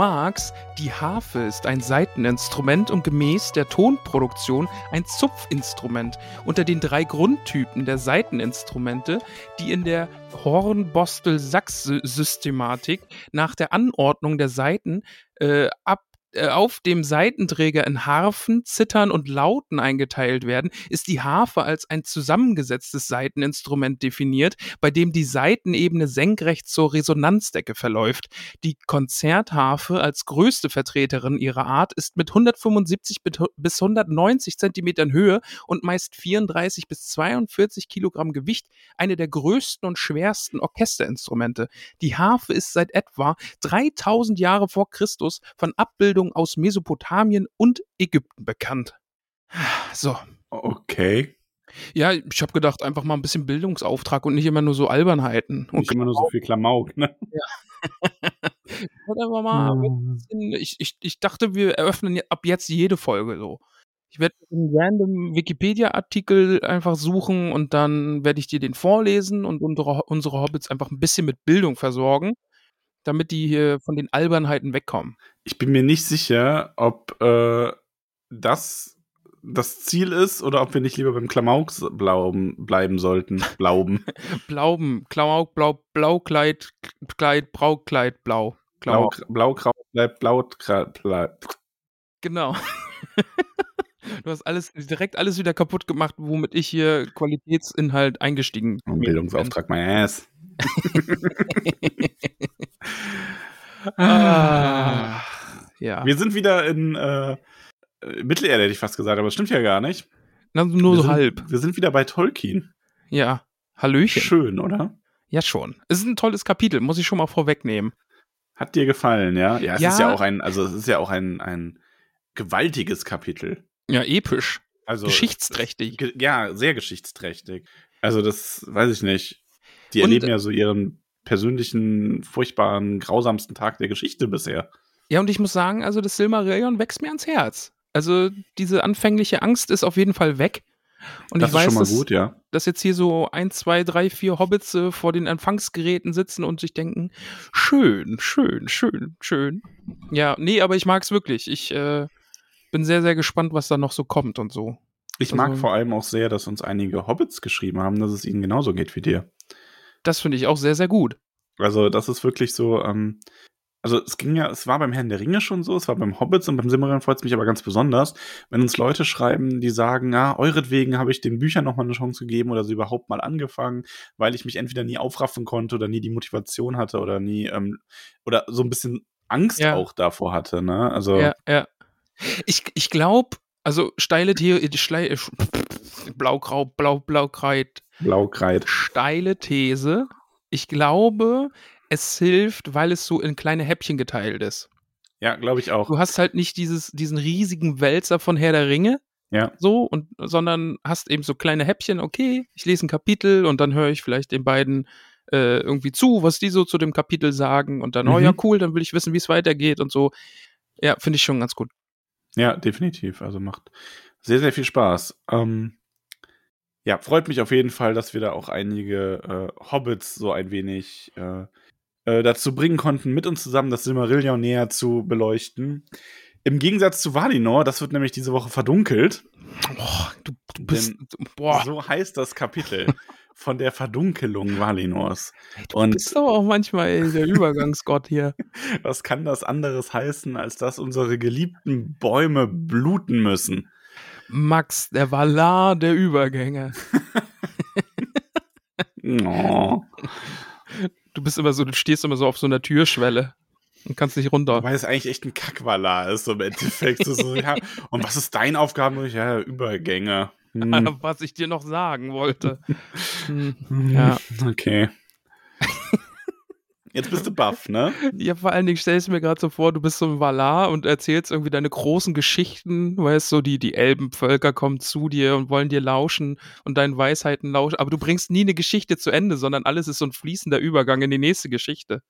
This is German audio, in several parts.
Magst, die Harfe ist ein Saiteninstrument und gemäß der Tonproduktion ein Zupfinstrument. Unter den drei Grundtypen der Saiteninstrumente, die in der Hornbostel-Sachs-Systematik nach der Anordnung der Saiten äh, ab auf dem Seitenträger in Harfen, Zittern und Lauten eingeteilt werden, ist die Harfe als ein zusammengesetztes Saiteninstrument definiert, bei dem die Saitenebene senkrecht zur Resonanzdecke verläuft. Die Konzertharfe als größte Vertreterin ihrer Art ist mit 175 bis 190 Zentimetern Höhe und meist 34 bis 42 Kilogramm Gewicht eine der größten und schwersten Orchesterinstrumente. Die Harfe ist seit etwa 3000 Jahre vor Christus von Abbildungen aus Mesopotamien und Ägypten bekannt. So. Okay. Ja, ich habe gedacht, einfach mal ein bisschen Bildungsauftrag und nicht immer nur so Albernheiten. Und nicht immer nur so viel Klamauk, ne? Ja. aber mal Hm. bisschen, ich, ich, ich dachte, wir eröffnen ab jetzt jede Folge so. Ich werde einen random Wikipedia-Artikel einfach suchen und dann werde ich dir den vorlesen und unsere, unsere Hobbits einfach ein bisschen mit Bildung versorgen, damit die hier von den Albernheiten wegkommen. Ich bin mir nicht sicher, ob äh, das das Ziel ist oder ob wir nicht lieber beim Klamauk blauben, bleiben sollten. Blauben. Blauben, Klamauk, Blau, Blaukleid, Kleid, Braukleid, Blau. Blau. Blaukraut bleibt blau. bleibt. Genau. Du hast alles direkt alles wieder kaputt gemacht, womit ich hier Qualitätsinhalt eingestiegen bin. Bildungsauftrag, my ass. Ah, ja. Wir sind wieder in äh, Mittelerde, hätte ich fast gesagt, aber das stimmt ja gar nicht. Na, nur wir so sind, halb. Wir sind wieder bei Tolkien. Ja. Hallöchen. Schön, oder? Ja, schon. Es ist ein tolles Kapitel, muss ich schon mal vorwegnehmen. Hat dir gefallen, ja? Ja, es Ja. ist ja auch ein, also es ist ja auch ein, ein gewaltiges Kapitel. Ja, episch. Also Geschichtsträchtig. Ge ja, sehr geschichtsträchtig. Also das weiß ich nicht. Die Und- erleben ja so ihren persönlichen, furchtbaren, grausamsten Tag der Geschichte bisher. Ja, und ich muss sagen, also das Silmarillion wächst mir ans Herz. Also diese anfängliche Angst ist auf jeden Fall weg. Und das ich ist weiß, schon mal dass, gut, ja. dass jetzt hier so ein, zwei, drei, vier Hobbits äh, vor den Empfangsgeräten sitzen und sich denken, schön, schön, schön, schön. Ja, nee, aber ich mag's wirklich. Ich äh, bin sehr, sehr gespannt, was da noch so kommt und so. Ich mag Also- vor allem auch sehr, dass uns einige Hobbits geschrieben haben, dass es ihnen genauso geht wie dir. Das finde ich auch sehr, sehr gut. Also das ist wirklich so, ähm, also es ging ja, es war beim Herrn der Ringe schon so, es war beim Hobbits und beim Silmarillion freut es mich aber ganz besonders, wenn uns Leute schreiben, die sagen, ja, euretwegen habe ich den Büchern nochmal eine Chance gegeben oder sie überhaupt mal angefangen, weil ich mich entweder nie aufraffen konnte oder nie die Motivation hatte oder nie, ähm, oder so ein bisschen Angst Ja. auch davor hatte, ne? Also Ja, ja. Ich, ich glaube, also steile Theorie, Schlei, Blaugrau, Blau, Blaukreit, Blaukreid. steile These. Ich glaube, es hilft, weil es so in kleine Häppchen geteilt ist. Ja, glaube ich auch. Du hast halt nicht dieses, diesen riesigen Wälzer von Herr der Ringe, Ja. so, und, sondern hast eben so kleine Häppchen, okay, ich lese ein Kapitel und dann höre ich vielleicht den beiden äh, irgendwie zu, was die so zu dem Kapitel sagen und dann, oh Mhm. ja, cool, dann will ich wissen, wie es weitergeht und so. Ja, finde ich schon ganz gut. Ja, definitiv. Also macht sehr, sehr viel Spaß. Ähm, ja, freut mich auf jeden Fall, dass wir da auch einige äh, Hobbits so ein wenig äh, äh, dazu bringen konnten, mit uns zusammen das Silmarillion näher zu beleuchten. Im Gegensatz zu Valinor, das wird nämlich diese Woche verdunkelt. Boah, du, du bist, boah, So heißt das Kapitel. von der Verdunkelung Valinors. Ey, du Und- bist aber auch manchmal ey, der Übergangsgott hier. Was kann das anderes heißen, als dass unsere geliebten Bäume bluten müssen? Max, der Valar der Übergänge. Oh. Du bist immer so, du stehst immer so auf so einer Türschwelle und kannst nicht runter. Wobei es eigentlich echt ein Kackwalar ist, so im Endeffekt. So, ja. Und was ist dein Aufgaben? Ja, Übergänge. Hm. Was ich dir noch sagen wollte. Hm, Ja. Okay. Jetzt bist du baff, ne? Ja, vor allen Dingen stellst du mir gerade so vor, du bist so ein Valar und erzählst irgendwie deine großen Geschichten, weißt du, die, die Elbenvölker kommen zu dir und wollen dir lauschen und deinen Weisheiten lauschen, aber du bringst nie eine Geschichte zu Ende, sondern alles ist so ein fließender Übergang in die nächste Geschichte.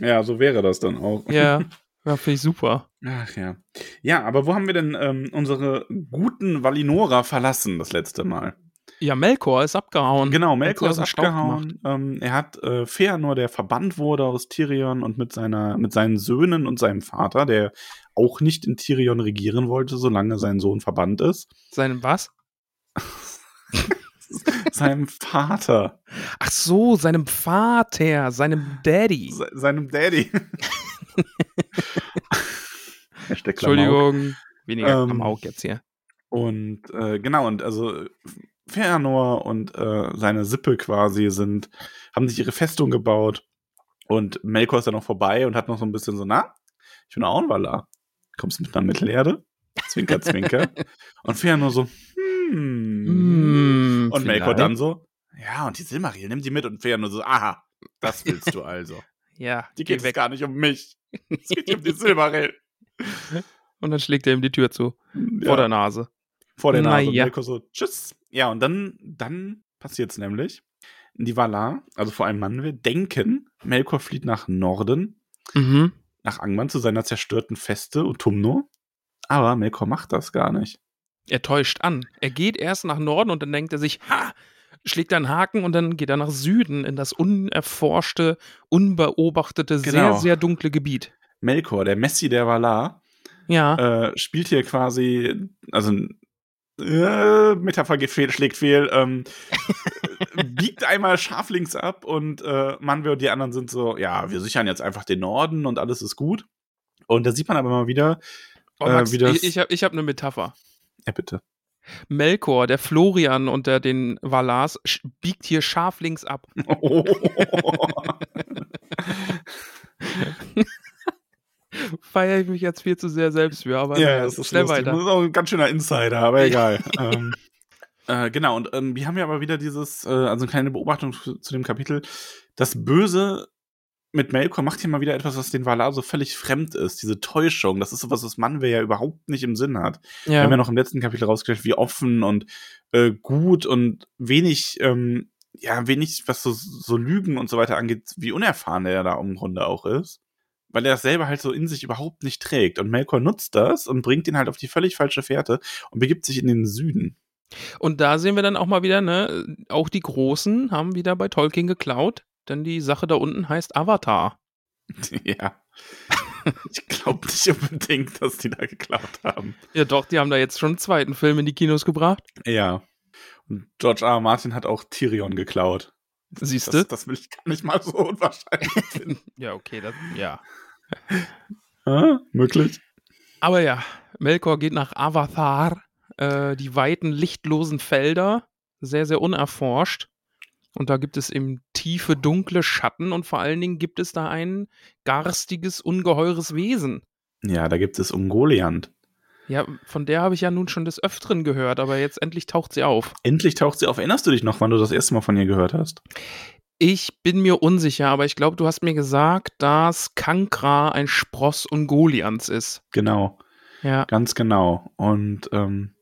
Ja, so wäre das dann auch. Ja, ja finde ich super. Ach ja. Ja, aber wo haben wir denn ähm, unsere guten Valinora verlassen das letzte Mal? Ja, Melkor ist abgehauen. Genau, Melkor ist abgehauen. Ähm, er hat äh, Feanor, der verbannt wurde aus Tirion und mit, seiner, mit seinen Söhnen und seinem Vater, der auch nicht in Tirion regieren wollte, solange sein Sohn verbannt ist. Seinem was? seinem Vater, Ach so, seinem Vater, seinem Daddy. se seinem Daddy. Entschuldigung, weniger Ähm, Klamauk jetzt hier. Und äh, genau, und also Fëanor und äh, seine Sippe quasi sind, haben sich ihre Festung gebaut. Und Melkor ist dann noch vorbei und hat noch so ein bisschen so, na, ich bin auch ein Valar. Kommst du mit einer Mittelerde? Zwinker, zwinker. und Fëanor so, hm. Hm, und Melkor vielleicht. dann so, ja, und die Silmaril, nimm die mit. Und Fëanor so, aha, das willst du also. Ja, Die geh geht es gar nicht um mich. Es geht um die Silmaril. Und dann schlägt er ihm die Tür zu. Ja. Vor der Nase. Vor der Nase. Und Naja. Melkor so, tschüss. Ja, und dann, dann passiert's nämlich. Die Valar, also vor allem Manwe, denken, Melkor flieht nach Norden, Mhm. nach Angmar zu seiner zerstörten Feste Utumno. Aber Melkor macht das gar nicht. Er täuscht an. Er geht erst nach Norden und dann denkt er sich, ha, schlägt einen Haken und dann geht er nach Süden in das unerforschte, unbeobachtete, sehr, Genau. sehr dunkle Gebiet. Melkor, der Messi der Valar, Ja. äh, spielt hier quasi, also äh, Metapher geht fehl, schlägt fehl, ähm, biegt einmal scharf links ab und äh, Manwe und die anderen sind so, ja, wir sichern jetzt einfach den Norden und alles ist gut. Und da sieht man aber mal wieder, oh, äh, Max, wie das- ich, ich habe ich hab eine Metapher. ja bitte. Melkor, der Florian unter den Valars, biegt hier scharf links ab. Oh. Feiere ich mich jetzt viel zu sehr selbst für, aber ja, das ist schnell lustig. weiter. Das ist auch ein ganz schöner Insider, aber egal. ähm, äh, genau, und ähm, wir haben ja aber wieder dieses, äh, also eine kleine Beobachtung zu zu dem Kapitel. Das Böse mit Melkor macht hier mal wieder etwas, was den Valar so völlig fremd ist. Diese Täuschung, das ist sowas, was Manwe ja überhaupt nicht im Sinn hat. Wir haben ja noch im letzten Kapitel rausgestellt, wie offen und äh, gut und wenig, ähm, ja, wenig, was so, so Lügen und so weiter angeht, wie unerfahren er da im Grunde auch ist. Weil er das selber halt so in sich überhaupt nicht trägt. Und Melkor nutzt das und bringt ihn halt auf die völlig falsche Fährte und begibt sich in den Süden. Und da sehen wir dann auch mal wieder, ne, auch die Großen haben wieder bei Tolkien geklaut, denn die Sache da unten heißt Avatar. ja. Ich glaube nicht unbedingt, dass die da geklaut haben. Ja doch, die haben da jetzt schon einen zweiten Film in die Kinos gebracht. Ja. Und George R. R. Martin hat auch Tyrion geklaut. Siehst Das, du? das will ich gar nicht mal so unwahrscheinlich finden. Ja, okay, das, ja. Ah, möglich. Aber ja, Melkor geht nach Avatar, äh, die weiten, lichtlosen Felder, sehr, sehr unerforscht. Und da gibt es eben tiefe, dunkle Schatten und vor allen Dingen gibt es da ein garstiges, ungeheures Wesen. Ja, da gibt es Ungoliant. Ja, von der habe ich ja nun schon des Öfteren gehört, aber jetzt endlich taucht sie auf. Endlich taucht sie auf. Erinnerst du dich noch, wann du das erste Mal von ihr gehört hast? Ich bin mir unsicher, aber ich glaube, du hast mir gesagt, dass Kankra ein Spross Ungoliants ist. Genau, Ja. ganz genau. Und ähm,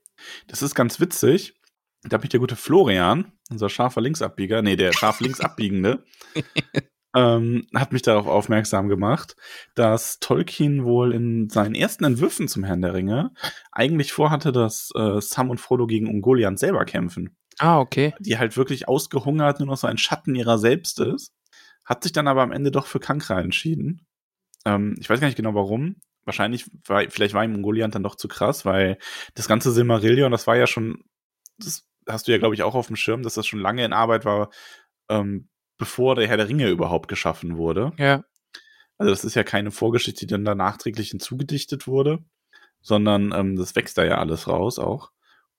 das ist ganz witzig. Da hat mich der gute Florian, unser scharfer Linksabbieger, nee, der scharf linksabbiegende, ähm, hat mich darauf aufmerksam gemacht, dass Tolkien wohl in seinen ersten Entwürfen zum Herrn der Ringe eigentlich vorhatte, dass äh, Sam und Frodo gegen Ungoliant selber kämpfen. Ah, okay. die halt wirklich ausgehungert nur noch so ein Schatten ihrer selbst ist. Hat sich dann aber am Ende doch für Kankra entschieden. Ähm, ich weiß gar nicht genau warum. Wahrscheinlich, war, vielleicht war ihm Ungoliant dann doch zu krass, weil das ganze Silmarillion, das war ja schon, das hast du ja, glaube ich, auch auf dem Schirm, dass das schon lange in Arbeit war, ähm, bevor der Herr der Ringe überhaupt geschaffen wurde. Ja. Also das ist ja keine Vorgeschichte, die dann da nachträglich hinzugedichtet wurde, sondern ähm, das wächst da ja alles raus auch.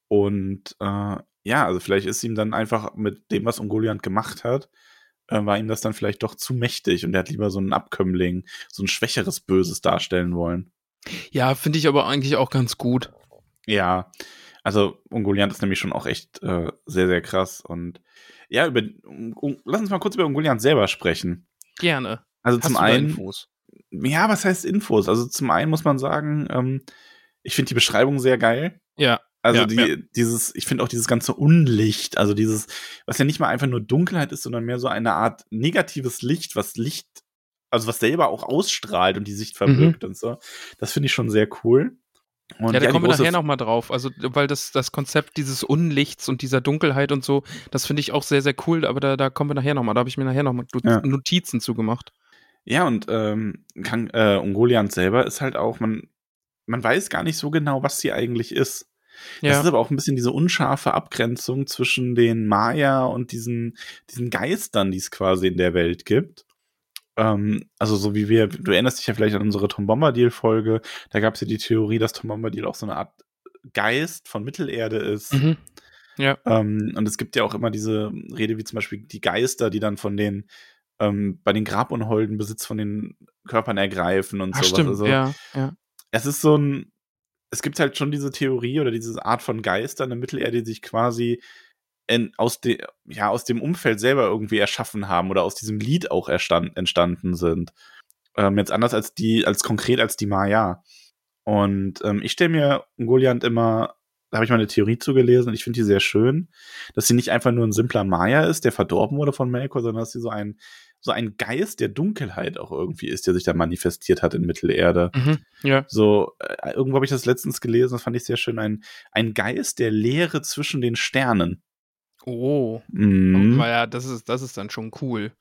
Und äh, ja, also vielleicht ist ihm dann einfach mit dem, was Ungoliant gemacht hat, äh, war ihm das dann vielleicht doch zu mächtig und er hat lieber so einen Abkömmling, so ein schwächeres Böses darstellen wollen. Ja, finde ich aber eigentlich auch ganz gut. Ja, also Ungoliant ist nämlich schon auch echt äh, sehr, sehr krass. Und ja, über, um, lass uns mal kurz über Ungoliant selber sprechen. Gerne. Also Hast zum einen. Infos? Ja, was heißt Infos? Also zum einen muss man sagen, ähm, ich finde die Beschreibung sehr geil. Ja. Also ja, die, ja. dieses, ich finde auch dieses ganze Unlicht, also dieses, was ja nicht mal einfach nur Dunkelheit ist, sondern mehr so eine Art negatives Licht, was Licht, also was selber auch ausstrahlt und die Sicht verbirgt mhm. und so. Das finde ich schon sehr cool. Und ja, da ja, kommen wir nachher nochmal drauf. Also, weil das, das Konzept dieses Unlichts und dieser Dunkelheit und so, das finde ich auch sehr, sehr cool, aber da, da kommen wir nachher nochmal. Da habe ich mir nachher nochmal ja. Notizen zugemacht. Ja, und ähm, äh, Ungoliant selber ist halt auch, man, man weiß gar nicht so genau, was sie eigentlich ist. Das ja. ist aber auch ein bisschen diese unscharfe Abgrenzung zwischen den Maya und diesen, diesen Geistern, die es quasi in der Welt gibt. Ähm, also so wie wir, du erinnerst dich ja vielleicht an unsere Tom Bombadil-Folge, da gab es ja die Theorie, dass Tom Bombadil auch so eine Art Geist von Mittelerde ist. Mhm. Ja. Ähm, und es gibt ja auch immer diese Rede, wie zum Beispiel die Geister, die dann von den ähm, bei den Grabunholden Besitz von den Körpern ergreifen und Ach, sowas. Stimmt, also, ja, ja. Es ist so ein, es gibt halt schon diese Theorie oder diese Art von Geistern in Mittelerde, die sich quasi in, aus, de, ja, aus dem Umfeld selber irgendwie erschaffen haben oder aus diesem Lied auch erstand, entstanden sind. Ähm, jetzt anders als die, als konkret als die Maya. Und ähm, ich stelle mir Goliath immer, da habe ich mal eine Theorie zugelesen und ich finde die sehr schön, dass sie nicht einfach nur ein simpler Maya ist, der verdorben wurde von Melkor, sondern dass sie so ein so ein Geist der Dunkelheit auch irgendwie ist, der sich da manifestiert hat in Mittelerde. Mhm, ja. So, äh, irgendwo habe ich das letztens gelesen, das fand ich sehr schön, ein, ein Geist der Leere zwischen den Sternen. Oh, Mhm. ja, das ist, das ist dann schon cool.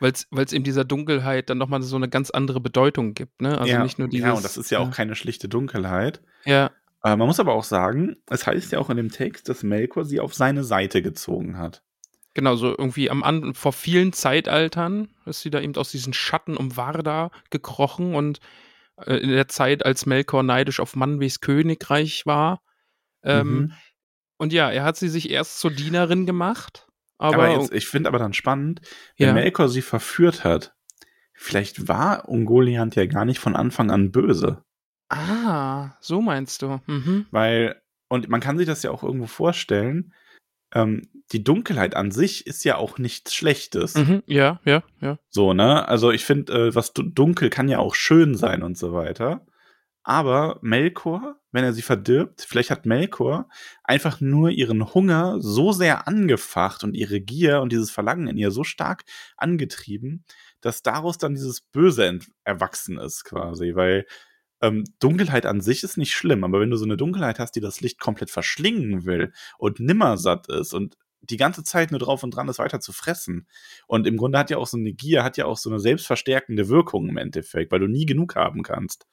Weil es eben dieser Dunkelheit dann nochmal so eine ganz andere Bedeutung gibt, ne? Also ja, nicht nur dieses. ja, und das ist ja auch keine schlichte Dunkelheit. Ja, Äh, man muss aber auch sagen, es heißt ja auch in dem Text, dass Melkor sie auf seine Seite gezogen hat. Genau, so irgendwie am An vor vielen Zeitaltern ist sie da eben aus diesen Schatten um Varda gekrochen und äh, in der Zeit, als Melkor neidisch auf Manwes Königreich war. Ähm, Mhm. Und ja, er hat sie sich erst zur Dienerin gemacht, aber, Aber jetzt, ich finde aber dann spannend, wenn Ja. Melkor sie verführt hat, vielleicht war Ungoliant ja gar nicht von Anfang an böse. ah, so meinst du. Mhm. Weil, und man kann sich das ja auch irgendwo vorstellen, ähm, die Dunkelheit an sich ist ja auch nichts Schlechtes. Mhm. Ja, ja, ja. So, ne? Also ich finde, äh, was du- dunkel kann ja auch schön sein und so weiter. Aber Melkor, wenn er sie verdirbt, vielleicht hat Melkor einfach nur ihren Hunger so sehr angefacht und ihre Gier und dieses Verlangen in ihr so stark angetrieben, dass daraus dann dieses Böse erwachsen ist quasi. Weil ähm, Dunkelheit an sich ist nicht schlimm, aber wenn du so eine Dunkelheit hast, die das Licht komplett verschlingen will und nimmer satt ist und die ganze Zeit nur drauf und dran ist, weiter zu fressen. Und im Grunde hat ja auch so eine Gier, hat ja auch so eine selbstverstärkende Wirkung im Endeffekt, weil du nie genug haben kannst,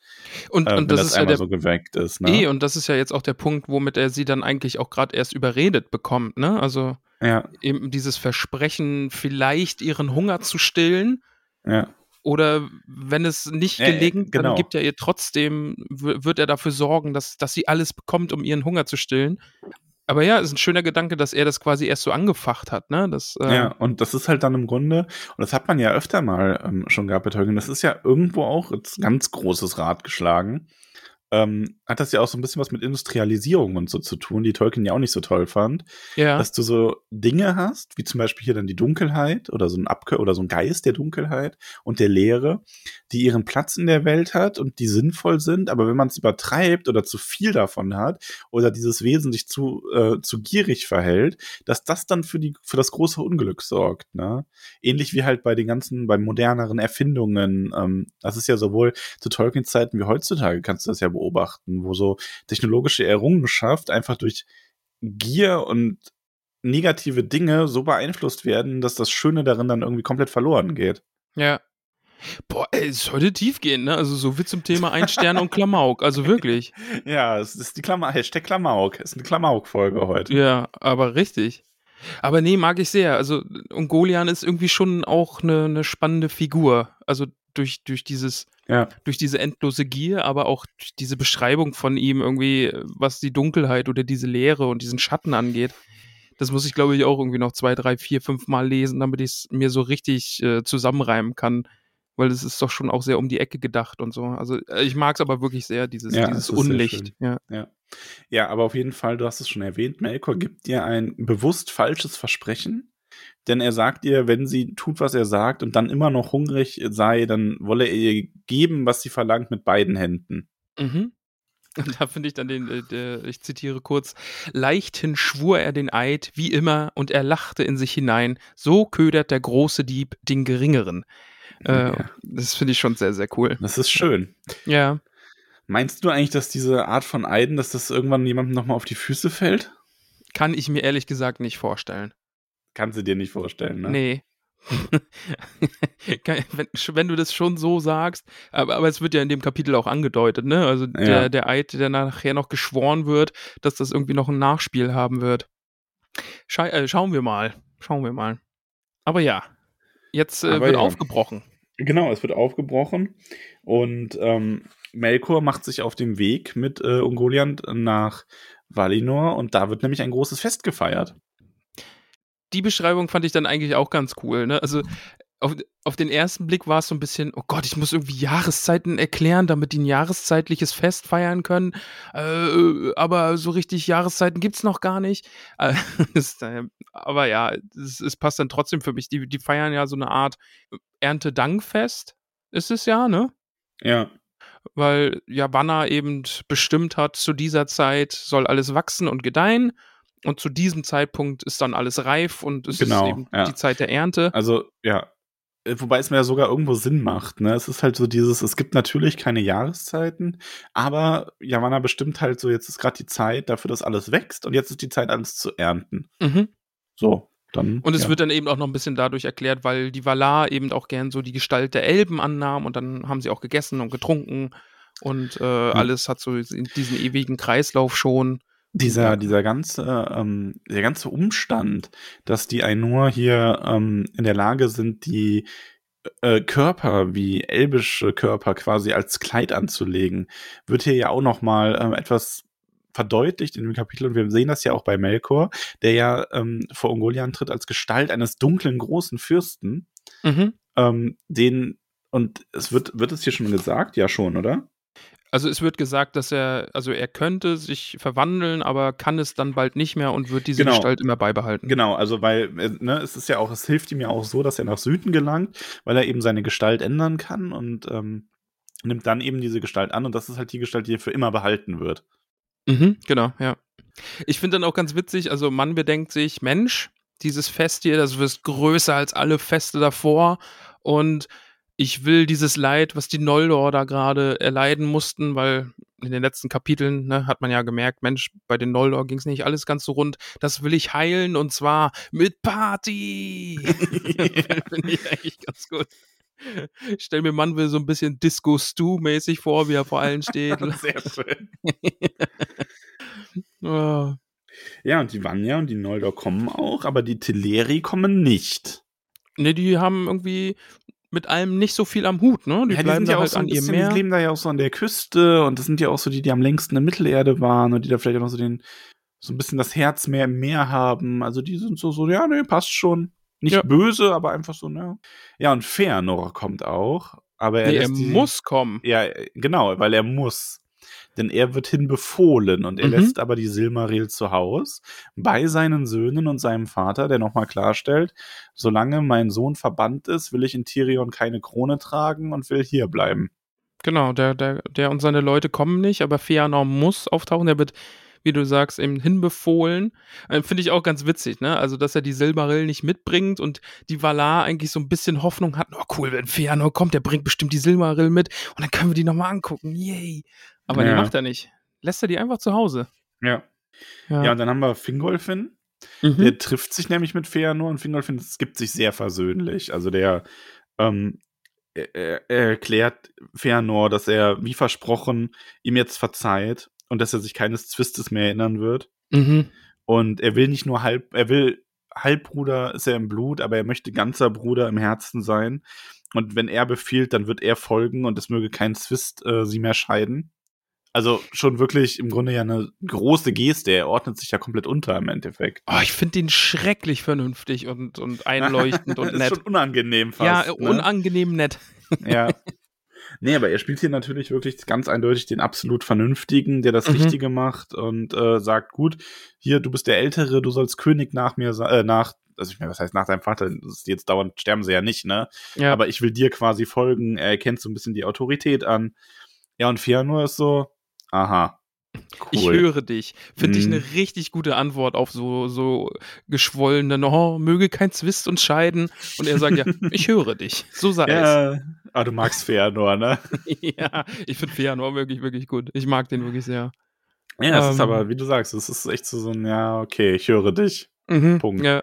Und, äh, und wenn das, das, ist ja der so geweckt ist. Ne? Eh, und das ist ja jetzt auch der Punkt, womit er sie dann eigentlich auch gerade erst überredet bekommt, ne? Also ja, eben dieses Versprechen, vielleicht ihren Hunger zu stillen. ja. Oder wenn es nicht Äh, gelingt, genau. dann gibt er ihr trotzdem, wird er dafür sorgen, dass, dass sie alles bekommt, um ihren Hunger zu stillen. Aber ja, ist ein schöner Gedanke, dass er das quasi erst so angefacht hat, ne? Das, äh, Ja, und das ist halt dann im Grunde, und das hat man ja öfter mal ähm, schon gehabt bei Tolkien, das ist ja irgendwo auch jetzt ganz großes Rad geschlagen. Ähm, hat das ja auch so ein bisschen was mit Industrialisierung und so zu tun, die Tolkien ja auch nicht so toll fand. ja. dass du so Dinge hast, wie zum Beispiel hier dann die Dunkelheit oder so ein Abkö oder so ein Geist der Dunkelheit und der Leere, die ihren Platz in der Welt hat und die sinnvoll sind, aber wenn man es übertreibt oder zu viel davon hat oder dieses Wesen sich zu, äh, zu gierig verhält, dass das dann für die für das große Unglück sorgt. Ne? Ähnlich wie halt bei den ganzen, bei moderneren Erfindungen. Ähm, das ist ja sowohl zu Tolkiens Zeiten wie heutzutage kannst du das ja beobachten, wo so technologische Errungenschaft einfach durch Gier und negative Dinge so beeinflusst werden, dass das Schöne darin dann irgendwie komplett verloren geht. Ja. Boah, ey, ist heute tiefgehend, ne? Also so wie zum Thema Ein Stern und Klamauk. Also wirklich. Ja, es ist die Klammer, Hashtag Klamauk. Es ist eine Klamauk-Folge heute. Ja, aber richtig. Aber nee, mag ich sehr. Also Ungolian ist irgendwie schon auch eine, eine spannende Figur. Also durch, durch dieses, Ja. durch diese endlose Gier, aber auch durch diese Beschreibung von ihm irgendwie, was die Dunkelheit oder diese Leere und diesen Schatten angeht. Das muss ich, glaube ich, auch irgendwie noch zwei, drei, vier, fünf Mal lesen, damit ich es mir so richtig äh, zusammenreimen kann. Weil es ist doch schon auch sehr um die Ecke gedacht und so. Also äh, ich mag es aber wirklich sehr, dieses, Ja, dieses Unlicht. schön. Ja. Ja, aber auf jeden Fall, du hast es schon erwähnt, Melkor gibt dir ein bewusst falsches Versprechen. Denn er sagt ihr, wenn sie tut, was er sagt und dann immer noch hungrig sei, dann wolle er ihr geben, was sie verlangt, mit beiden Händen. Mhm. Und da finde ich dann den, äh, der, ich zitiere kurz, leichthin schwur er den Eid, wie immer, und er lachte in sich hinein, so ködert der große Dieb den geringeren. Äh, Ja. Das finde ich schon sehr, sehr cool. Das ist schön. Ja. Meinst du eigentlich, dass diese Art von Eiden, dass das irgendwann jemandem nochmal auf die Füße fällt? Kann ich mir ehrlich gesagt nicht vorstellen. Kannst du dir nicht vorstellen, ne? Nee. Wenn, wenn du das schon so sagst, aber, aber es wird ja in dem Kapitel auch angedeutet, ne? Also der, Ja. der Eid, der nachher noch geschworen wird, dass das irgendwie noch ein Nachspiel haben wird. Schei äh, schauen wir mal. Schauen wir mal. Aber ja, jetzt äh, Aber wird ja. aufgebrochen. Genau, es wird aufgebrochen und ähm, Melkor macht sich auf den Weg mit äh, Ungoliant nach Valinor und da wird nämlich ein großes Fest gefeiert. Die Beschreibung fand ich dann eigentlich auch ganz cool, ne? Also auf, auf den ersten Blick war es so ein bisschen, oh Gott, ich muss irgendwie Jahreszeiten erklären, damit die ein jahreszeitliches Fest feiern können. Äh, aber so richtig Jahreszeiten gibt's noch gar nicht. Äh, ist, äh, aber ja, es, es passt dann trotzdem für mich. Die, die feiern ja so eine Art Erntedankfest, ist es ja, ne? Ja, Weil Yavanna eben bestimmt hat, zu dieser Zeit soll alles wachsen und gedeihen. Und zu diesem Zeitpunkt ist dann alles reif und es Genau, ist eben ja. die Zeit der Ernte. also ja. Äh, Wobei es mir ja sogar irgendwo Sinn macht. Ne? Es ist halt so dieses, es gibt natürlich keine Jahreszeiten, aber Yavanna bestimmt halt so, jetzt ist gerade die Zeit dafür, dass alles wächst und jetzt ist die Zeit, alles zu ernten. Mhm. So, dann. Und es ja. wird dann eben auch noch ein bisschen dadurch erklärt, weil die Valar eben auch gern so die Gestalt der Elben annahm und dann haben sie auch gegessen und getrunken und äh, alles hat so diesen ewigen Kreislauf schon. Dieser, dieser ganze, ähm, der ganze Umstand, dass die Ainur hier ähm, in der Lage sind, die äh, Körper wie elbische Körper quasi als Kleid anzulegen, wird hier ja auch noch mal ähm, etwas verdeutlicht in dem Kapitel und wir sehen das ja auch bei Melkor, der ja ähm, vor Ungoliant tritt als Gestalt eines dunklen großen Fürsten, Mhm. ähm, den und es wird wird es hier schon gesagt, ja schon, oder? Also es wird gesagt, dass er, also er könnte sich verwandeln, aber kann es dann bald nicht mehr und wird diese Genau. Gestalt immer beibehalten. Genau, also weil äh, ne, es ist ja auch, es hilft ihm ja auch so, dass er nach Süden gelangt, weil er eben seine Gestalt ändern kann und ähm, nimmt dann eben diese Gestalt an und das ist halt die Gestalt, die er für immer behalten wird. Mhm, genau, ja. Ich finde dann auch ganz witzig, also man bedenkt sich, Mensch, dieses Fest hier, das wird größer als alle Feste davor und ich will dieses Leid, was die Noldor da gerade erleiden mussten, weil in den letzten Kapiteln ne, hat man ja gemerkt, Mensch, bei den Noldor ging es nicht alles ganz so rund. Das will ich heilen und zwar mit Party. Finde ich eigentlich ganz gut. Ich stell mir Mann will so ein bisschen Disco Stew mäßig vor, wie er vor allen steht. Sehr schön. oh. Ja, und die Vanya und die Noldor kommen auch, aber die Teleri kommen nicht. Ne, die haben irgendwie mit allem nicht so viel am Hut, ne? Die ja, die bleiben ja da auch halt so an bisschen, die Meer. leben da ja auch so an der Küste und das sind ja auch so die, die am längsten in Mittelerde waren und die da vielleicht auch noch so den, so ein bisschen das Herz mehr im Meer haben. Also die sind so, so, ja, ne, passt schon. Nicht Ja. böse, aber einfach so, ne. Ja, und Feanor kommt auch, aber er, Nee, er die, muss kommen. Ja, genau, weil er muss. Denn er wird hinbefohlen und er Mhm. lässt aber die Silmaril zu Haus bei seinen Söhnen und seinem Vater, der nochmal klarstellt, solange mein Sohn verbannt ist, will ich in Tirion keine Krone tragen und will hier bleiben. Genau, der, der, der und seine Leute kommen nicht, aber Feanor muss auftauchen. Der wird, wie du sagst, eben hinbefohlen. Äh, Finde ich auch ganz witzig, ne? Also, dass er die Silmaril nicht mitbringt und die Valar eigentlich so ein bisschen Hoffnung hatten, oh cool, wenn Feanor kommt, der bringt bestimmt die Silmaril mit und dann können wir die nochmal angucken. Yay. Aber Ja. die macht er nicht. Lässt er die einfach zu Hause. Ja. Ja, und dann haben wir Fingolfin. Mhm. Der trifft sich nämlich mit Feanor und Fingolfin es gibt sich sehr versöhnlich. Also der, ähm, er, er erklärt Fëanor, dass er, wie versprochen, ihm jetzt verzeiht und dass er sich keines Zwistes mehr erinnern wird. Mhm. Und er will nicht nur halb, er will Halbbruder ist er im Blut, aber er möchte ganzer Bruder im Herzen sein. Und wenn er befiehlt, dann wird er folgen und es möge kein Zwist äh, sie mehr scheiden. Also schon wirklich im Grunde ja eine große Geste. Er ordnet sich ja komplett unter im Endeffekt. Oh, ich finde den schrecklich vernünftig und, und einleuchtend und ist nett. schon unangenehm fast. Ja, ne? unangenehm nett. Ja. Nee, aber er spielt hier natürlich wirklich ganz eindeutig den absolut Vernünftigen, der das Mhm. Richtige macht und äh, sagt, gut, hier, du bist der Ältere, du sollst König nach mir sein, äh, nach, also ich meine, was heißt nach deinem Vater? Das ist jetzt dauernd sterben sie ja nicht, ne? Ja. Aber ich will dir quasi folgen. Er erkennt so ein bisschen die Autorität an. Ja, und Fianor ist so, aha. Cool. Ich höre dich. Finde ich Mhm. eine richtig gute Antwort auf so, so geschwollene, oh, möge kein Zwist uns scheiden. Und er sagt ja, ich höre dich. So sei Ja, ah, du magst Fianor, ne? es. ja, ich finde Feanor wirklich, wirklich gut. Ich mag den wirklich sehr. Ja, es ist Ähm. aber, wie du sagst, es ist echt so, so ein, ja, okay, ich höre dich. Mhm. Punkt. Ja.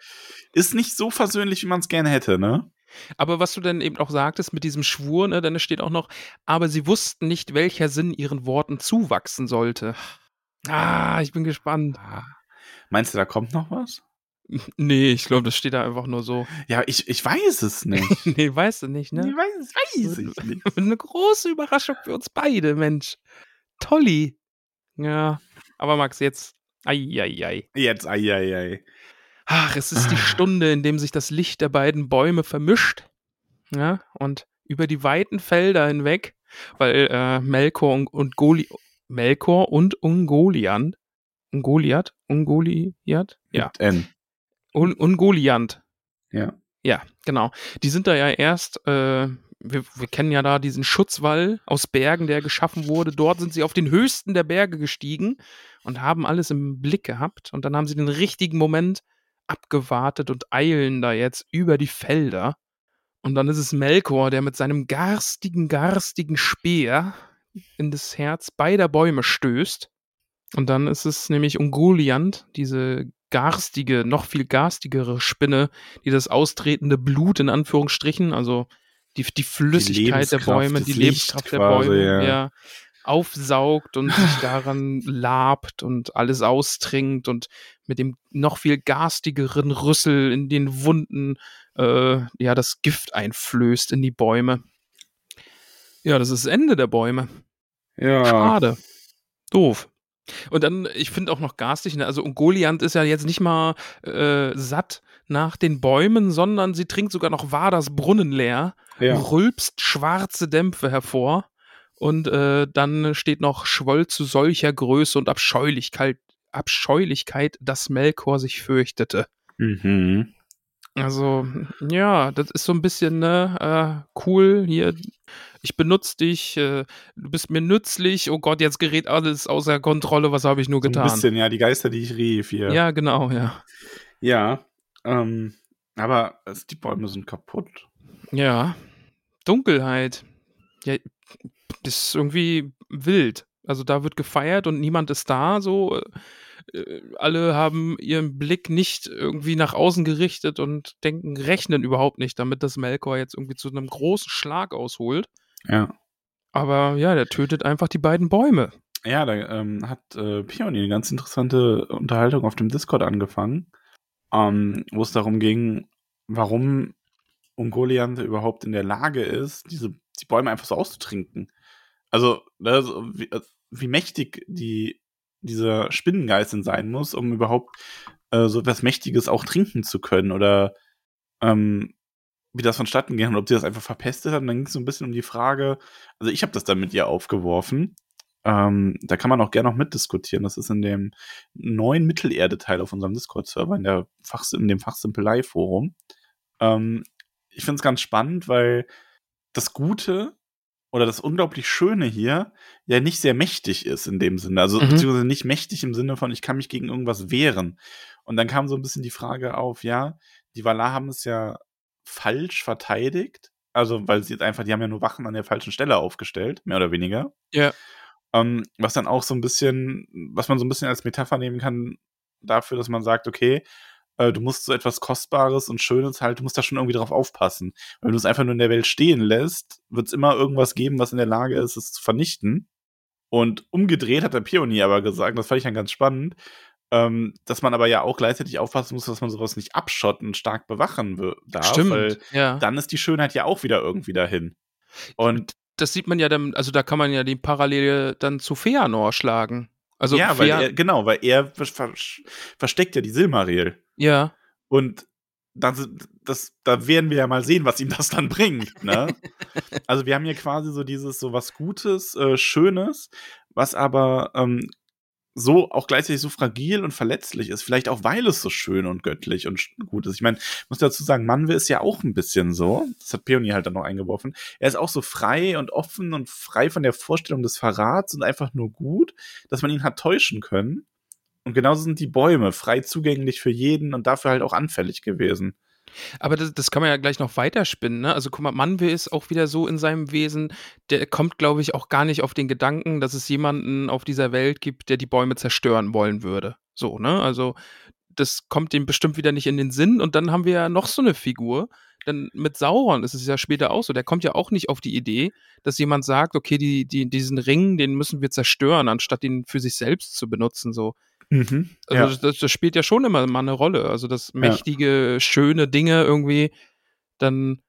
Ist nicht so versöhnlich, wie man es gerne hätte, ne? Aber was du dann eben auch sagtest mit diesem Schwur, ne, dann steht auch noch, aber sie wussten nicht, welcher Sinn ihren Worten zuwachsen sollte. Ah, ich bin gespannt. Meinst du, da kommt noch was? Nee, ich glaube, das steht da einfach nur so. Ja, ich, ich weiß es nicht. Nee, weißt du nicht, Ich ne? weiß, weiß ich nicht. Eine große Überraschung für uns beide, Mensch. Tolli. Ja, aber Max, jetzt. Eieiei. Jetzt, ei, ei, ei. Ach, es ist die Ah. Stunde, in dem sich das Licht der beiden Bäume vermischt. Ja, und über die weiten Felder hinweg, weil äh, Melkor und, und Goli Melkor und Ungoliant, Ungoliat, Ungoliat, ja, Mit N. Un Ungoliant, Ja. ja, genau. Die sind da ja erst, äh, wir, wir kennen ja da diesen Schutzwall aus Bergen, der geschaffen wurde. Dort sind sie auf den höchsten der Berge gestiegen und haben alles im Blick gehabt. Und dann haben sie den richtigen Moment abgewartet und eilen da jetzt über die Felder. Und dann ist es Melkor, der mit seinem garstigen, garstigen Speer in das Herz beider Bäume stößt. Und dann ist es nämlich Ungoliant, diese garstige, noch viel garstigere Spinne, die das austretende Blut in Anführungsstrichen, also die, die Flüssigkeit der Lebenskraft, Bäume, die Lebenskraft der quasi, Bäume, ja. ja. Aufsaugt und sich daran labt und alles austrinkt und mit dem noch viel garstigeren Rüssel in den Wunden äh, ja das Gift einflößt in die Bäume. Ja, das ist das Ende der Bäume. Ja. Schade. Doof. Und dann, ich finde auch noch garstig, ne? also Ungoliant ist ja jetzt nicht mal äh, satt nach den Bäumen, sondern sie trinkt sogar noch Waders Brunnen leer, Ja. rülpst schwarze Dämpfe hervor und äh, dann steht noch Schwoll zu solcher Größe und Abscheulichkeit, Abscheulichkeit, dass Melkor sich fürchtete. Mhm. Also, ja, das ist so ein bisschen, ne, äh, cool, hier, ich benutze dich, äh, du bist mir nützlich, oh Gott, jetzt gerät alles außer Kontrolle, was habe ich nur So ein getan? bisschen, ja, die Geister, die ich rief hier. Ja, genau, ja. Ja. Ähm, aber also, die Bäume sind kaputt. Ja. Dunkelheit. Ja, das ist irgendwie wild. Also da wird gefeiert und niemand ist da, so. Äh, alle haben ihren Blick nicht irgendwie nach außen gerichtet und denken, rechnen überhaupt nicht damit, dass Melkor jetzt irgendwie zu einem großen Schlag ausholt. Ja. Aber ja, der tötet einfach die beiden Bäume. Ja, da ähm, hat äh, Pioni eine ganz interessante Unterhaltung auf dem Discord angefangen, ähm, wo es darum ging, warum Ungoliant überhaupt in der Lage ist, diese die Bäume einfach so auszutrinken. Also, ne, wie, äh, wie mächtig die dieser Spinnengeist denn sein muss, um überhaupt äh, so etwas Mächtiges auch trinken zu können oder ähm, wie das vonstatten ging und ob sie das einfach verpestet hat. Und dann ging es so ein bisschen um die Frage, also ich habe das dann mit ihr aufgeworfen. Ähm, da kann man auch gerne noch mitdiskutieren. Das ist in dem neuen Mittelerde-Teil auf unserem Discord-Server, in, in dem Fachsimpelei-Forum. Ähm, ich finde es ganz spannend, weil das Gute oder das unglaublich Schöne hier ja nicht sehr mächtig ist in dem Sinne. Also Mhm. beziehungsweise nicht mächtig im Sinne von, ich kann mich gegen irgendwas wehren. Und dann kam so ein bisschen die Frage auf, ja, die Valar haben es ja falsch verteidigt. Also, weil sie jetzt einfach, die haben ja nur Wachen an der falschen Stelle aufgestellt, mehr oder weniger. Ja. Ähm, was dann auch so ein bisschen, was man so ein bisschen als Metapher nehmen kann dafür, dass man sagt, okay, äh, du musst so etwas Kostbares und Schönes halt, du musst da schon irgendwie drauf aufpassen. Wenn du es einfach nur in der Welt stehen lässt, wird es immer irgendwas geben, was in der Lage ist, es zu vernichten. Und umgedreht hat der Pionier aber gesagt, das fand ich dann ganz spannend, ähm, dass man aber ja auch gleichzeitig aufpassen muss, dass man sowas nicht abschotten und stark bewachen darf. Stimmt, weil ja. dann ist die Schönheit ja auch wieder irgendwie dahin. Und das sieht man ja dann, also da kann man ja die Parallele dann zu Feanor schlagen. Also ja, weil er, genau, weil er ver versteckt ja die Silmaril. ja, Und das, das, da werden wir ja mal sehen, was ihm das dann bringt. Ne? also wir haben hier quasi so dieses so was Gutes, äh, Schönes, was aber ähm, so auch gleichzeitig so fragil und verletzlich ist. Vielleicht auch, weil es so schön und göttlich und gut ist. Ich meine, muss dazu sagen, Manwe ist ja auch ein bisschen so. Das hat Peony halt dann noch eingeworfen. Er ist auch so frei und offen und frei von der Vorstellung des Verrats und einfach nur gut, dass man ihn hat täuschen können. Und genauso sind die Bäume frei zugänglich für jeden und dafür halt auch anfällig gewesen. Aber das, das kann man ja gleich noch weiterspinnen, ne? Also guck mal, Manwe ist auch wieder so in seinem Wesen, der kommt, glaube ich, auch gar nicht auf den Gedanken, dass es jemanden auf dieser Welt gibt, der die Bäume zerstören wollen würde. So, ne? Also das kommt dem bestimmt wieder nicht in den Sinn. Und dann haben wir ja noch so eine Figur. Denn mit Sauron ist es ja später auch so. Der kommt ja auch nicht auf die Idee, dass jemand sagt, okay, die, die, diesen Ring, den müssen wir zerstören, anstatt ihn für sich selbst zu benutzen. So. Mhm. Also ja. das, das, das spielt ja schon immer mal eine Rolle. Also das mächtige, schöne Dinge irgendwie, dann,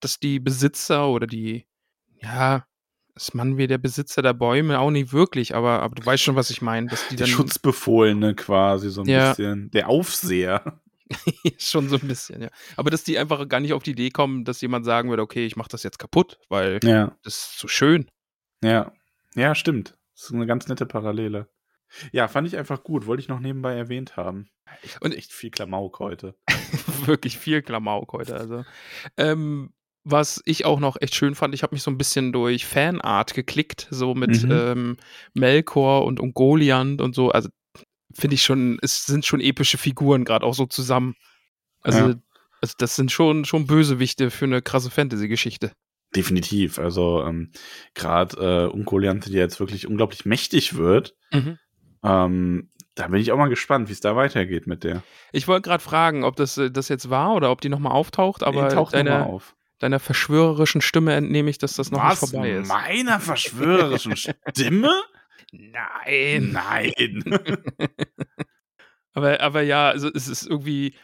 dass die Besitzer oder die, ja, ist man wie der Besitzer der Bäume auch nicht wirklich, aber, aber du weißt schon, was ich meine, dass die der dann Schutzbefohlene quasi so ein Ja. bisschen. Der Aufseher. schon so ein bisschen, ja. Aber dass die einfach gar nicht auf die Idee kommen, dass jemand sagen würde, okay, ich mach das jetzt kaputt, weil Ja. das ist zu schön. Ja. Ja, stimmt. Das ist eine ganz nette Parallele. Ja, fand ich einfach gut. Wollte ich noch nebenbei erwähnt haben. Echt, Und- echt viel Klamauk heute. Wirklich viel Klamauk heute. Also. Ähm, was ich auch noch echt schön fand, ich habe mich so ein bisschen durch Fanart geklickt, so mit Mhm. ähm, Melkor und Ungoliant und so. Also finde ich schon, es sind schon epische Figuren gerade auch so zusammen. Also, Ja. also das sind schon, schon Bösewichte für eine krasse Fantasy-Geschichte. Definitiv. Also ähm, gerade äh, Unkoliante, die jetzt wirklich unglaublich mächtig wird. Mhm. Ähm, da bin ich auch mal gespannt, wie es da weitergeht mit der. Ich wollte gerade fragen, ob das, äh, das jetzt war oder ob die nochmal auftaucht, aber Die taucht noch mal deiner, auf. deiner verschwörerischen Stimme entnehme ich, dass das noch Was? nicht vorbei ist. Meiner verschwörerischen Stimme? Nein. Nein. Aber, aber ja, also es ist irgendwie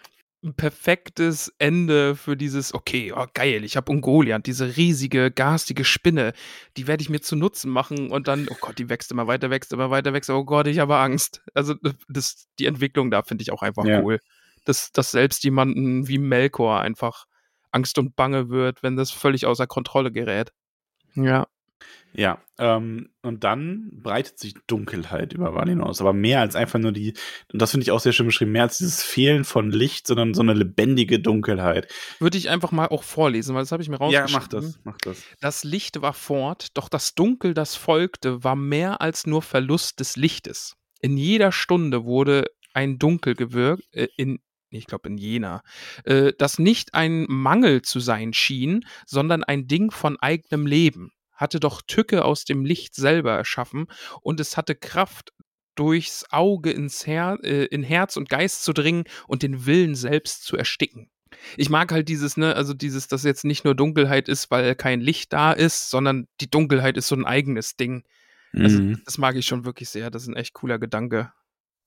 ein perfektes Ende für dieses, okay, oh geil, ich habe Ungoliant, diese riesige, garstige Spinne, die werde ich mir zu Nutzen machen und dann, oh Gott, die wächst immer weiter, wächst immer weiter, wächst, oh Gott, ich habe Angst. Also das, die Entwicklung da finde ich auch einfach Ja. cool. Dass, dass selbst jemanden wie Melkor einfach Angst und Bange wird, wenn das völlig außer Kontrolle gerät. Ja. Ja, ähm, und dann breitet sich Dunkelheit über Valinor aus, aber mehr als einfach nur die, und das finde ich auch sehr schön beschrieben, mehr als dieses Fehlen von Licht, sondern so eine lebendige Dunkelheit. Würde ich einfach mal auch vorlesen, weil das habe ich mir Ja, rausgeschrieben. mach das, mach das. Das Licht war fort, doch das Dunkel, das folgte, war mehr als nur Verlust des Lichtes. In jeder Stunde wurde ein Dunkel gewirkt, äh, in, ich glaube in jener, äh, das nicht ein Mangel zu sein schien, sondern ein Ding von eigenem Leben, hatte doch Tücke aus dem Licht selber erschaffen und es hatte Kraft, durchs Auge ins Her äh, in Herz und Geist zu dringen und den Willen selbst zu ersticken ich mag halt dieses, ne, also dieses, dass jetzt nicht nur Dunkelheit ist, weil kein Licht da ist, sondern die Dunkelheit ist so ein eigenes Ding. Also, Mhm. das mag ich schon wirklich sehr. Das ist ein echt cooler Gedanke.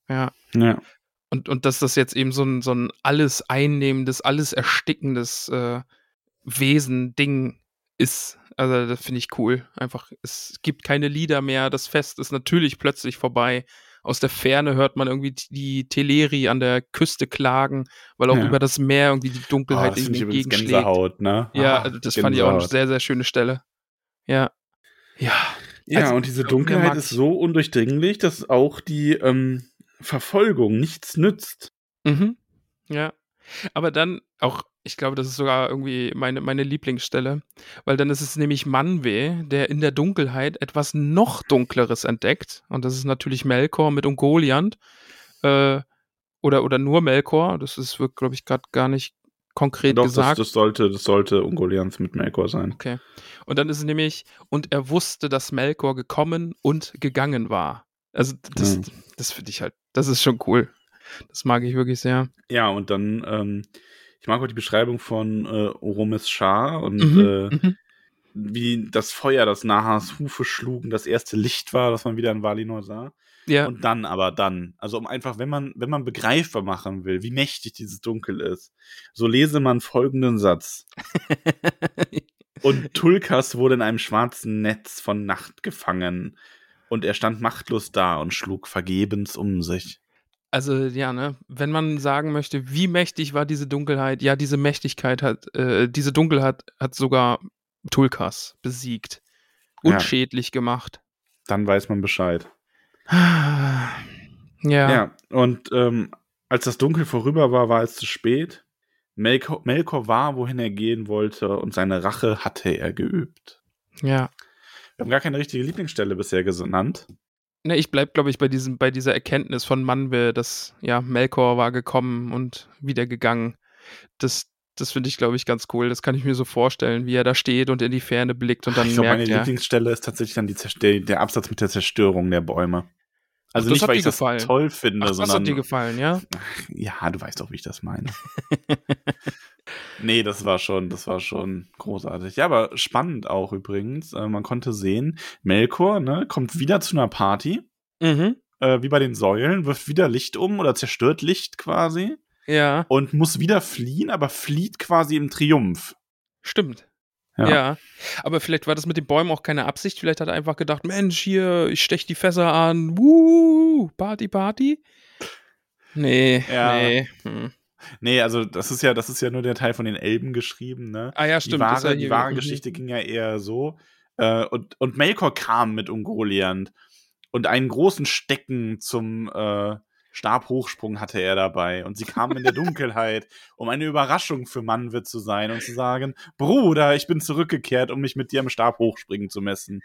Ja. Ja. Und, und dass das jetzt eben so ein, so ein alles einnehmendes, alles erstickendes äh, Wesen, Ding ist. Also, das finde ich cool. Einfach, es gibt keine Lieder mehr. Das Fest ist natürlich plötzlich vorbei. Aus der Ferne hört man irgendwie die Teleri an der Küste klagen, weil auch Ja. über das Meer irgendwie die Oh, Dunkelheit das finde ich irgendwie entgegenschlägt. Gänsehaut, ne? Ja, Ah, also das fand ich auch eine Gänsehaut. sehr, sehr schöne Stelle. Ja. Ja. Ja, Also, und diese Dunkelheit ist so undurchdringlich, dass auch die ähm, Verfolgung nichts nützt. Mhm. Ja. Aber dann auch, ich glaube, das ist sogar irgendwie meine, meine Lieblingsstelle, weil dann ist es nämlich Manwe, der in der Dunkelheit etwas noch Dunkleres entdeckt. Und das ist natürlich Melkor mit Ungoliant. Äh, oder, oder nur Melkor. Das ist, glaube ich, gerade gar nicht konkret Doch, das, gesagt. das sollte, das sollte Ungoliant mit Melkor sein. Okay. Und dann ist es nämlich, und er wusste, dass Melkor gekommen und gegangen war. Also das, Mhm. das finde ich halt, das ist schon cool. Das mag ich wirklich sehr. Ja, und dann, ähm, ich mag auch die Beschreibung von äh, Oromes Schar und Mhm, äh, mhm. wie das Feuer, das Nahas Hufe schlugen, das erste Licht war, das man wieder in Valinor sah. Ja, Und dann aber dann, also um einfach, wenn man, wenn man begreifbar machen will, wie mächtig dieses Dunkel ist, so lese man folgenden Satz. Und Tulkas wurde in einem schwarzen Netz von Nacht gefangen. Und er stand machtlos da und schlug vergebens um sich. Also ja, ne, wenn man sagen möchte, wie mächtig war diese Dunkelheit, ja, diese Mächtigkeit hat, äh, diese Dunkelheit hat sogar Tulkas besiegt. Ja. Unschädlich gemacht. Dann weiß man Bescheid. Ja. Ja, und ähm, als das Dunkel vorüber war, war es zu spät. Melkor, Melkor war, wohin er gehen wollte, und seine Rache hatte er geübt. ja. Wir haben gar keine richtige Lieblingsstelle bisher genannt. Ne, ich bleib, glaube ich, bei diesem, bei dieser Erkenntnis von Manwe, dass ja Melkor war gekommen und wieder gegangen. Das, das finde ich, glaube ich, ganz cool. Das kann ich mir so vorstellen, wie er da steht und in die Ferne blickt und dann ich glaube, meine merkt er. Lieblingsstelle ist tatsächlich dann die Zerstör der Absatz mit der Zerstörung der Bäume. Also das nicht, hat weil ich das gefallen? toll finde, Ach, das sondern. hat dir gefallen, ja? Ja, du weißt doch, wie ich das meine. nee, das war schon, das war schon großartig. Ja, aber spannend auch übrigens. Äh, man konnte sehen, Melkor, ne, kommt wieder zu einer Party, Mhm. äh, wie bei den Säulen, wirft wieder Licht um oder zerstört Licht quasi Ja, und muss wieder fliehen, aber flieht quasi im Triumph. stimmt. Ja. Ja. Aber vielleicht war das mit den Bäumen auch keine Absicht. Vielleicht hat er einfach gedacht, Mensch, hier, ich stech die Fässer an. Wuhu, Party, Party. Nee, Ja. nee. Hm. Nee, also das ist ja, das ist ja nur der Teil von den Elben geschrieben, ne? Ah ja, die stimmt. ist wahre, ja die wahre. Geschichte ging ja eher so. Äh, und, und Melkor kam mit Ungoliant. Und einen großen Stecken zum äh, Stabhochsprung hatte er dabei. Und sie kamen in der Dunkelheit, um eine Überraschung für Manwe zu sein und zu sagen: Bruder, ich bin zurückgekehrt, um mich mit dir am Stabhochspringen zu messen.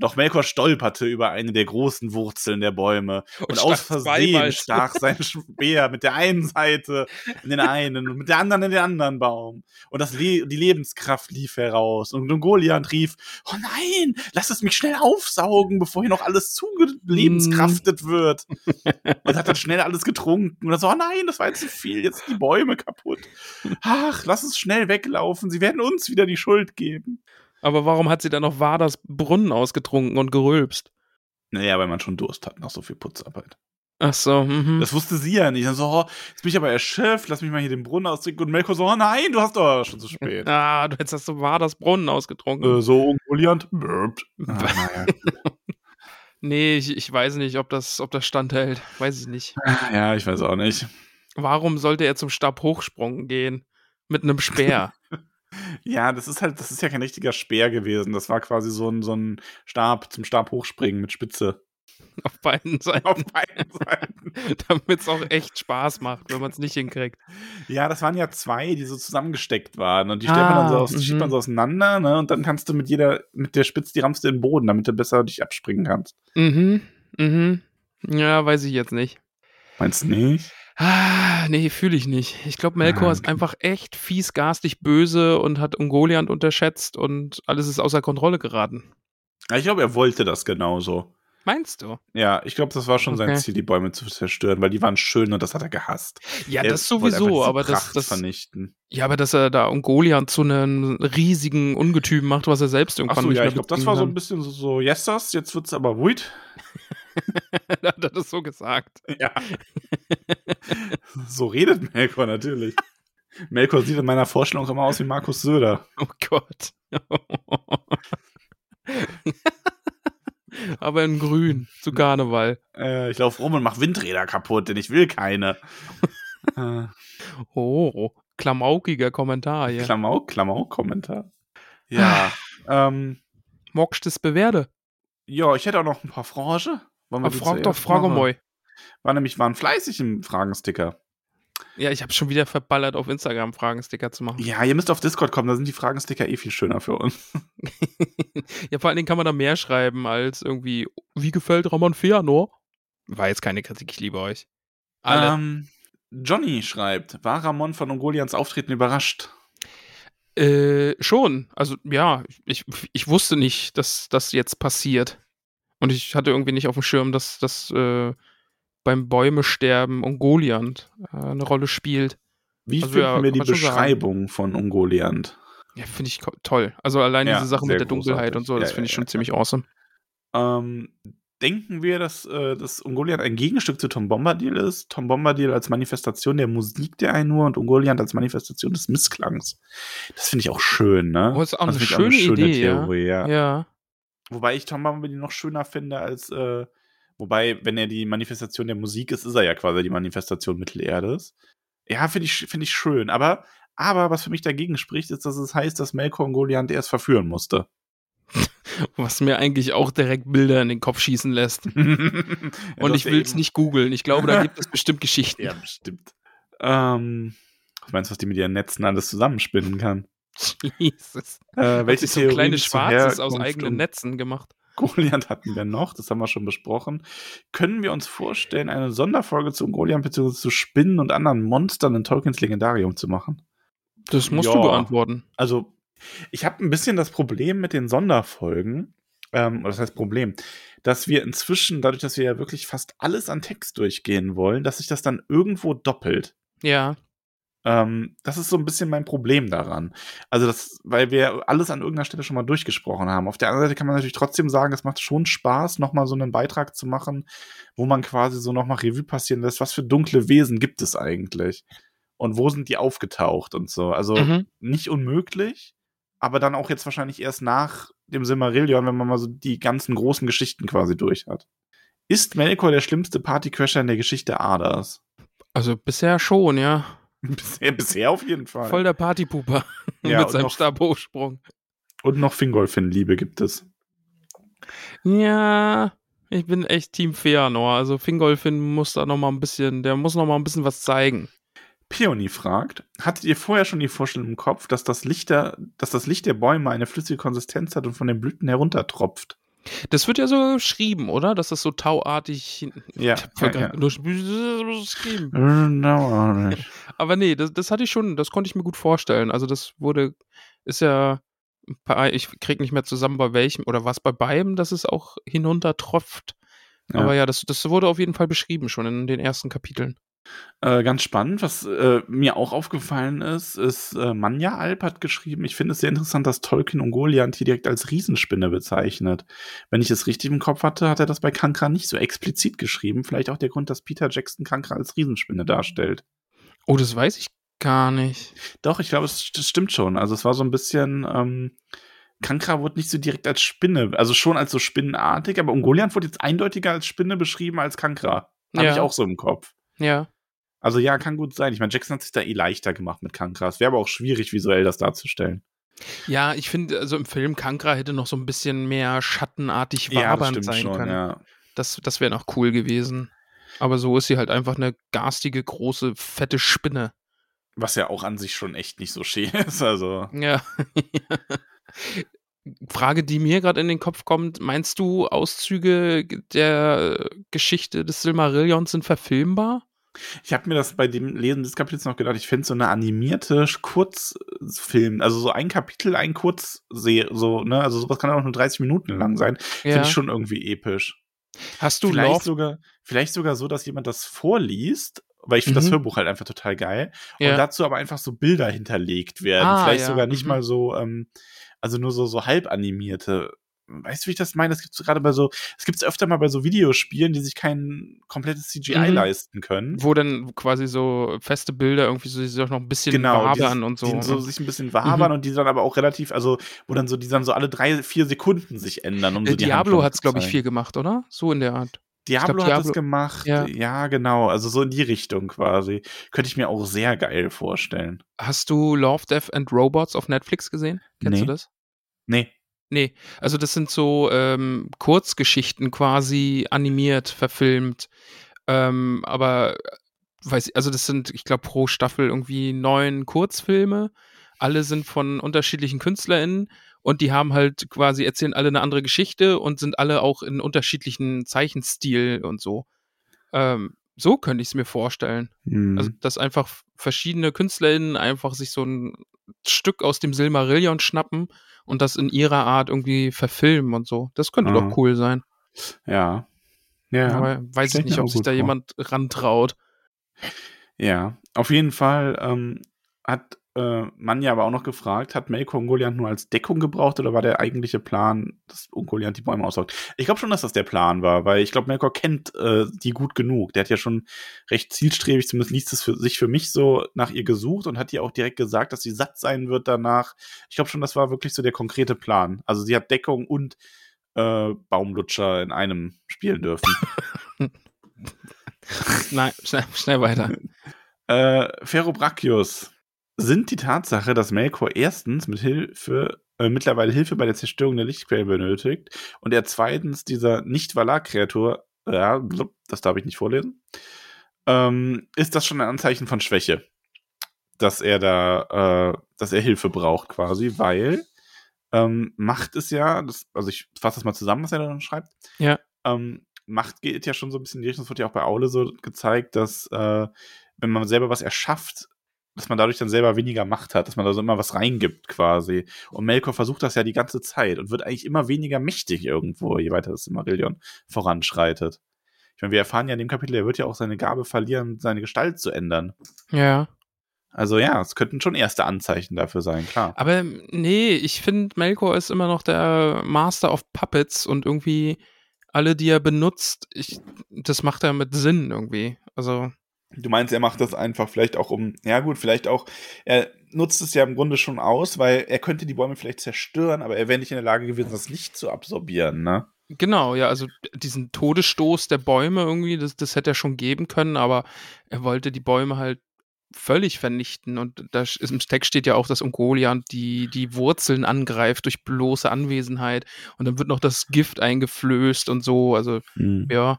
Doch Melkor stolperte über eine der großen Wurzeln der Bäume und, stach aus Versehen stach sein Speer mit der einen Seite in den einen und mit der anderen in den anderen Baum. Und das Le die Lebenskraft lief heraus. Und Goliath rief: Oh nein, lass es mich schnell aufsaugen, bevor hier noch alles zugelebenskraftet wird. Und hat dann schnell alles getrunken. Und dann so: Oh nein, das war jetzt zu viel, jetzt sind die Bäume kaputt. Ach, lass es schnell weglaufen. Sie werden uns wieder die Schuld geben. Aber warum hat sie dann noch Vaders Brunnen ausgetrunken und gerülpst? Naja, weil man schon Durst hat nach so viel Putzarbeit. Ach so, mhm. Das wusste sie ja nicht. Dann so, oh, jetzt bin ich aber erschöpft, lass mich mal hier den Brunnen austrinken. Und Melko so, oh nein, du hast doch schon zu spät. Ah, du hättest das so Vaders Brunnen ausgetrunken. äh, so, burpt. Ah. Nee, ich, ich weiß nicht, ob das, ob das standhält. Weiß ich nicht. ja, ich weiß auch nicht. Warum sollte er zum Stabhochsprung gehen? Mit einem Speer. Ja, das ist halt, das ist ja kein richtiger Speer gewesen. Das war quasi so ein, so ein Stab zum Stab hochspringen mit Spitze. auf beiden Seiten. Auf beiden Seiten. Damit es auch echt Spaß macht, wenn man es nicht hinkriegt. Ja, das waren ja zwei, die so zusammengesteckt waren. Und die stellt man dann so Ah, aus, die schiebt mhm. man so auseinander, ne? Und dann kannst du mit jeder, mit der Spitze, die rammst du in den Boden, damit du besser dich abspringen kannst. Mhm, mhm. Ja, weiß ich jetzt nicht. Meinst du nicht? Ah, nee, fühle ich nicht. Ich glaube, Melkor Ah, ist okay. einfach echt fies, garstig böse und hat Ungoliant unterschätzt und alles ist außer Kontrolle geraten. Ich glaube, er wollte das genauso. Meinst du? Ja, ich glaube, das war schon sein Okay. Ziel, die Bäume zu zerstören, weil die waren schön und das hat er gehasst. Ja, Er das sowieso, aber das, Pracht das, vernichten. ja, aber dass er da Ungoliant zu einem riesigen Ungetüm macht, was er selbst irgendwann Achso, nicht ja, ich glaube, das war so ein bisschen so, so Yesas, jetzt wird's aber ruhig. hat er das so gesagt. Ja. so redet Melkor natürlich. Melkor sieht in meiner Vorstellung immer aus wie Markus Söder. Oh Gott. aber in grün, zu Karneval. Äh, ich laufe rum und mach Windräder kaputt, denn ich will keine. äh, Oh, klamaukiger Kommentar hier. Klamauk, Klamauk-Kommentar. Ja. ähm, Mockst es bewerde. ja, ich hätte auch noch ein paar Frange. Aber frag doch Frage mal. War nämlich, waren fleißig im Fragensticker. Ja, ich habe schon wieder verballert, auf Instagram Fragensticker zu machen. Ja, ihr müsst auf Discord kommen, da sind die Fragensticker eh viel schöner für uns. Ja, vor allen Dingen kann man da mehr schreiben als irgendwie, wie gefällt Ramon Feanor? War jetzt keine Kritik, ich liebe euch. Alle. Ähm, Johnny schreibt, war Ramon von Ungolians Auftreten überrascht? Äh, schon. Also, ja, ich, ich wusste nicht, dass das jetzt passiert. Und ich hatte irgendwie nicht auf dem Schirm, dass, dass, äh, beim Bäume-Sterben Ungoliant äh, eine Rolle spielt. Wie Also, finden ja, wir die sagen. Beschreibung von Ungoliant? Ja, finde ich toll. Also allein Ja, diese Sache mit der Dunkelheit großartig. und so, das Ja, finde ich schon ziemlich awesome. Ähm, denken wir, dass, äh, dass Ungoliant ein Gegenstück zu Tom Bombadil ist? Tom Bombadil als Manifestation der Musik der Einur und Ungoliant als Manifestation des Missklangs. Das finde ich auch schön, ne? Oh, ist auch das eine finde ich schöne Idee. Theorie, ja. Ja. Wobei ich Tom Bombadil noch schöner finde als, äh, wobei, wenn er die Manifestation der Musik ist, ist er ja quasi die Manifestation Mittelerdes. Ja, finde ich, finde ich schön. Aber, aber was für mich dagegen spricht, ist, dass es heißt, dass Melkor Ungoliant erst verführen musste. Was mir eigentlich auch direkt Bilder in den Kopf schießen lässt. Und ich will es nicht googeln. Ich glaube, da gibt es bestimmt Geschichten. Ja, bestimmt. Ähm, was meinst du, was die mit ihren Netzen alles zusammenspinnen kann? Jesus. Äh, welche so ein Theorien kleines zur Schwarzes aus eigenen Netzen gemacht. Goliath hatten wir noch, das haben wir schon besprochen. Können wir uns vorstellen, eine Sonderfolge zu Goliath bzw. zu Spinnen und anderen Monstern in Tolkiens Legendarium zu machen? Das musst Ja. du beantworten. Also, ich habe ein bisschen das Problem mit den Sonderfolgen, ähm, oder das heißt Problem, dass wir inzwischen, dadurch, dass wir ja wirklich fast alles an Text durchgehen wollen, dass sich das dann irgendwo doppelt. Ja. Ähm, das ist so ein bisschen mein Problem daran. Also, das, weil wir alles an irgendeiner Stelle schon mal durchgesprochen haben. Auf der anderen Seite kann man natürlich trotzdem sagen, es macht schon Spaß, nochmal so einen Beitrag zu machen, wo man quasi so nochmal Revue passieren lässt, was für dunkle Wesen gibt es eigentlich? Und wo sind die aufgetaucht und so? Also, Mhm. nicht unmöglich, aber dann auch jetzt wahrscheinlich erst nach dem Silmarillion, wenn man mal so die ganzen großen Geschichten quasi durch hat. Ist Melkor der schlimmste Partycrasher in der Geschichte Adas? Also bisher schon, ja. Bisher, bisher auf jeden Fall. Voll der Partypuper Ja, mit seinem noch- Stabhochsprung. Und noch Fingolfin-Liebe gibt es. Ja, ich bin echt Team Feanor. Also Fingolfin muss da noch mal ein bisschen, der muss noch mal ein bisschen was zeigen. Peony fragt, hattet ihr vorher schon die Vorstellung im Kopf, dass das, Licht der, dass das Licht der Bäume eine flüssige Konsistenz hat und von den Blüten heruntertropft? Das wird ja so geschrieben, oder? Dass das so tauartig. Ja, ja, ja. geschrieben. Genau. Aber nee, das, das hatte ich schon, das konnte ich mir gut vorstellen. Also das wurde, ist ja, ich krieg nicht mehr zusammen bei welchem oder was bei beidem, dass es auch hinuntertropft. Ja. Aber ja, das, das wurde auf jeden Fall beschrieben schon in den ersten Kapiteln. Äh, ganz spannend, was äh, mir auch aufgefallen ist, ist, äh, Manja Alp hat geschrieben, ich finde es sehr interessant, dass Tolkien Ungoliant hier direkt als Riesenspinne bezeichnet. Wenn ich es richtig im Kopf hatte, hat er das bei Kankra nicht so explizit geschrieben. Vielleicht auch der Grund, dass Peter Jackson Kankra als Riesenspinne darstellt. Oh, das weiß ich gar nicht. Doch, ich glaube, es das stimmt schon. Also es war so ein bisschen, ähm, Kankra wurde nicht so direkt als Spinne, also schon als so spinnenartig, aber Ungoliant wurde jetzt eindeutiger als Spinne beschrieben als Kankra. Habe Ja. ich auch so im Kopf. Ja. Also ja, kann gut sein. Ich meine, Jackson hat sich da eh leichter gemacht mit Kankra. Es wäre aber auch schwierig, visuell das darzustellen. Ja, ich finde, also im Film Kankra hätte noch so ein bisschen mehr schattenartig Ja, wabernd stimmt sein schon, können. ja. Das, das wäre noch cool gewesen. Aber so ist sie halt einfach eine garstige, große, fette Spinne. Was ja auch an sich schon echt nicht so schön ist. Also, Ja. Frage, die mir gerade in den Kopf kommt, meinst du, Auszüge der Geschichte des Silmarillions sind verfilmbar? Ich habe mir das bei dem Lesen des Kapitels noch gedacht, ich fände so eine animierte Kurzfilm, also so ein Kapitel, ein Kurzserie, so, ne, also sowas kann auch nur 30 Minuten lang sein. Finde ich schon irgendwie episch. Hast du vielleicht Love? sogar, vielleicht sogar so, dass jemand das vorliest, weil ich finde Mhm. das Hörbuch halt einfach total geil. Ja. Und dazu aber einfach so Bilder hinterlegt werden. Ah, vielleicht ja, sogar nicht mhm. mal so, ähm, also nur so, so halb animierte. Weißt du, wie ich das meine? Es gibt gerade bei so, es gibt es öfter mal bei so Videospielen, die sich kein komplettes CGI Mhm. leisten können. Wo dann quasi so feste Bilder irgendwie so, die sich auch noch ein bisschen Genau, wabern dieses- und so. Die so ne? sich ein bisschen wabern Mhm. und die dann aber auch relativ, also wo dann so, die dann so alle drei, vier Sekunden sich ändern. Um Äh, so die Diablo hat es, glaube ich, viel gemacht, oder? So in der Art. Diablo glaub, hat Diablo- es gemacht. Ja. Ja. genau. Also so in die Richtung quasi. Könnte ich mir auch sehr geil vorstellen. Hast du Love, Death and Robots auf Netflix gesehen? Kennst Nee. du das? Nee. Nee, also das sind so ähm, Kurzgeschichten quasi animiert, verfilmt. Ähm, aber äh, weiß ich, also das sind, ich glaube, pro Staffel irgendwie neun Kurzfilme. Alle sind von unterschiedlichen KünstlerInnen und die haben halt quasi, erzählen alle eine andere Geschichte und sind alle auch in unterschiedlichen Zeichenstil und so. Ähm, so könnte ich es mir vorstellen. Hm. Also, dass einfach verschiedene KünstlerInnen einfach sich so ein Stück aus dem Silmarillion schnappen und das in ihrer Art irgendwie verfilmen und so. Das könnte Ah. doch cool sein. ja. Ja, aber weiß ich nicht, ob sich da vor. jemand rantraut. Ja, auf jeden Fall ähm, hat äh, man ja aber auch noch gefragt, hat Melko Ungoliant nur als Deckung gebraucht oder war der eigentliche Plan, dass Ungoliant die Bäume aussaugt? Ich glaube schon, dass das der Plan war, weil ich glaube, Melkor kennt äh, die gut genug. Der hat ja schon recht zielstrebig, zumindest liest es für, sich für mich so nach ihr gesucht und hat ihr auch direkt gesagt, dass sie satt sein wird danach. Ich glaube schon, das war wirklich so der konkrete Plan. Also sie hat Deckung und äh, Baumlutscher in einem spielen dürfen. Nein, schnell, schnell weiter. äh, Ferrobrachius sind die Tatsache, dass Melkor erstens mit Hilfe äh, mittlerweile Hilfe bei der Zerstörung der Lichtquellen benötigt und er zweitens dieser Nicht-Valar-Kreatur, ja, das darf ich nicht vorlesen, ähm, ist das schon ein Anzeichen von Schwäche, dass er da, äh, dass er Hilfe braucht quasi, weil ähm, Macht ist ja, das, also ich fasse das mal zusammen, was er da schreibt. Ja. Ähm, Macht geht ja schon so ein bisschen in die Richtung, das wird ja auch bei Aule so gezeigt, dass äh, wenn man selber was erschafft, dass man dadurch dann selber weniger Macht hat, dass man da so immer was reingibt quasi. Und Melkor versucht das ja die ganze Zeit und wird eigentlich immer weniger mächtig irgendwo, je weiter das Marillion voranschreitet. Ich meine, wir erfahren ja in dem Kapitel, er wird ja auch seine Gabe verlieren, seine Gestalt zu ändern. Ja. Also ja, es könnten schon erste Anzeichen dafür sein, klar. Aber nee, ich finde, Melkor ist immer noch der Master of Puppets und irgendwie alle, die er benutzt, ich, das macht er mit Sinn irgendwie. Also. Du meinst, er macht das einfach vielleicht auch um, ja gut, vielleicht auch, er nutzt es ja im Grunde schon aus, weil er könnte die Bäume vielleicht zerstören, aber er wäre nicht in der Lage gewesen, das Licht zu absorbieren, ne? Genau, ja, also diesen Todesstoß der Bäume irgendwie, das, das hätte er schon geben können, aber er wollte die Bäume halt völlig vernichten. Und da ist, im Text steht ja auch, dass Ungoliant die, die Wurzeln angreift durch bloße Anwesenheit. Und dann wird noch das Gift eingeflößt und so. Also, mhm. ja.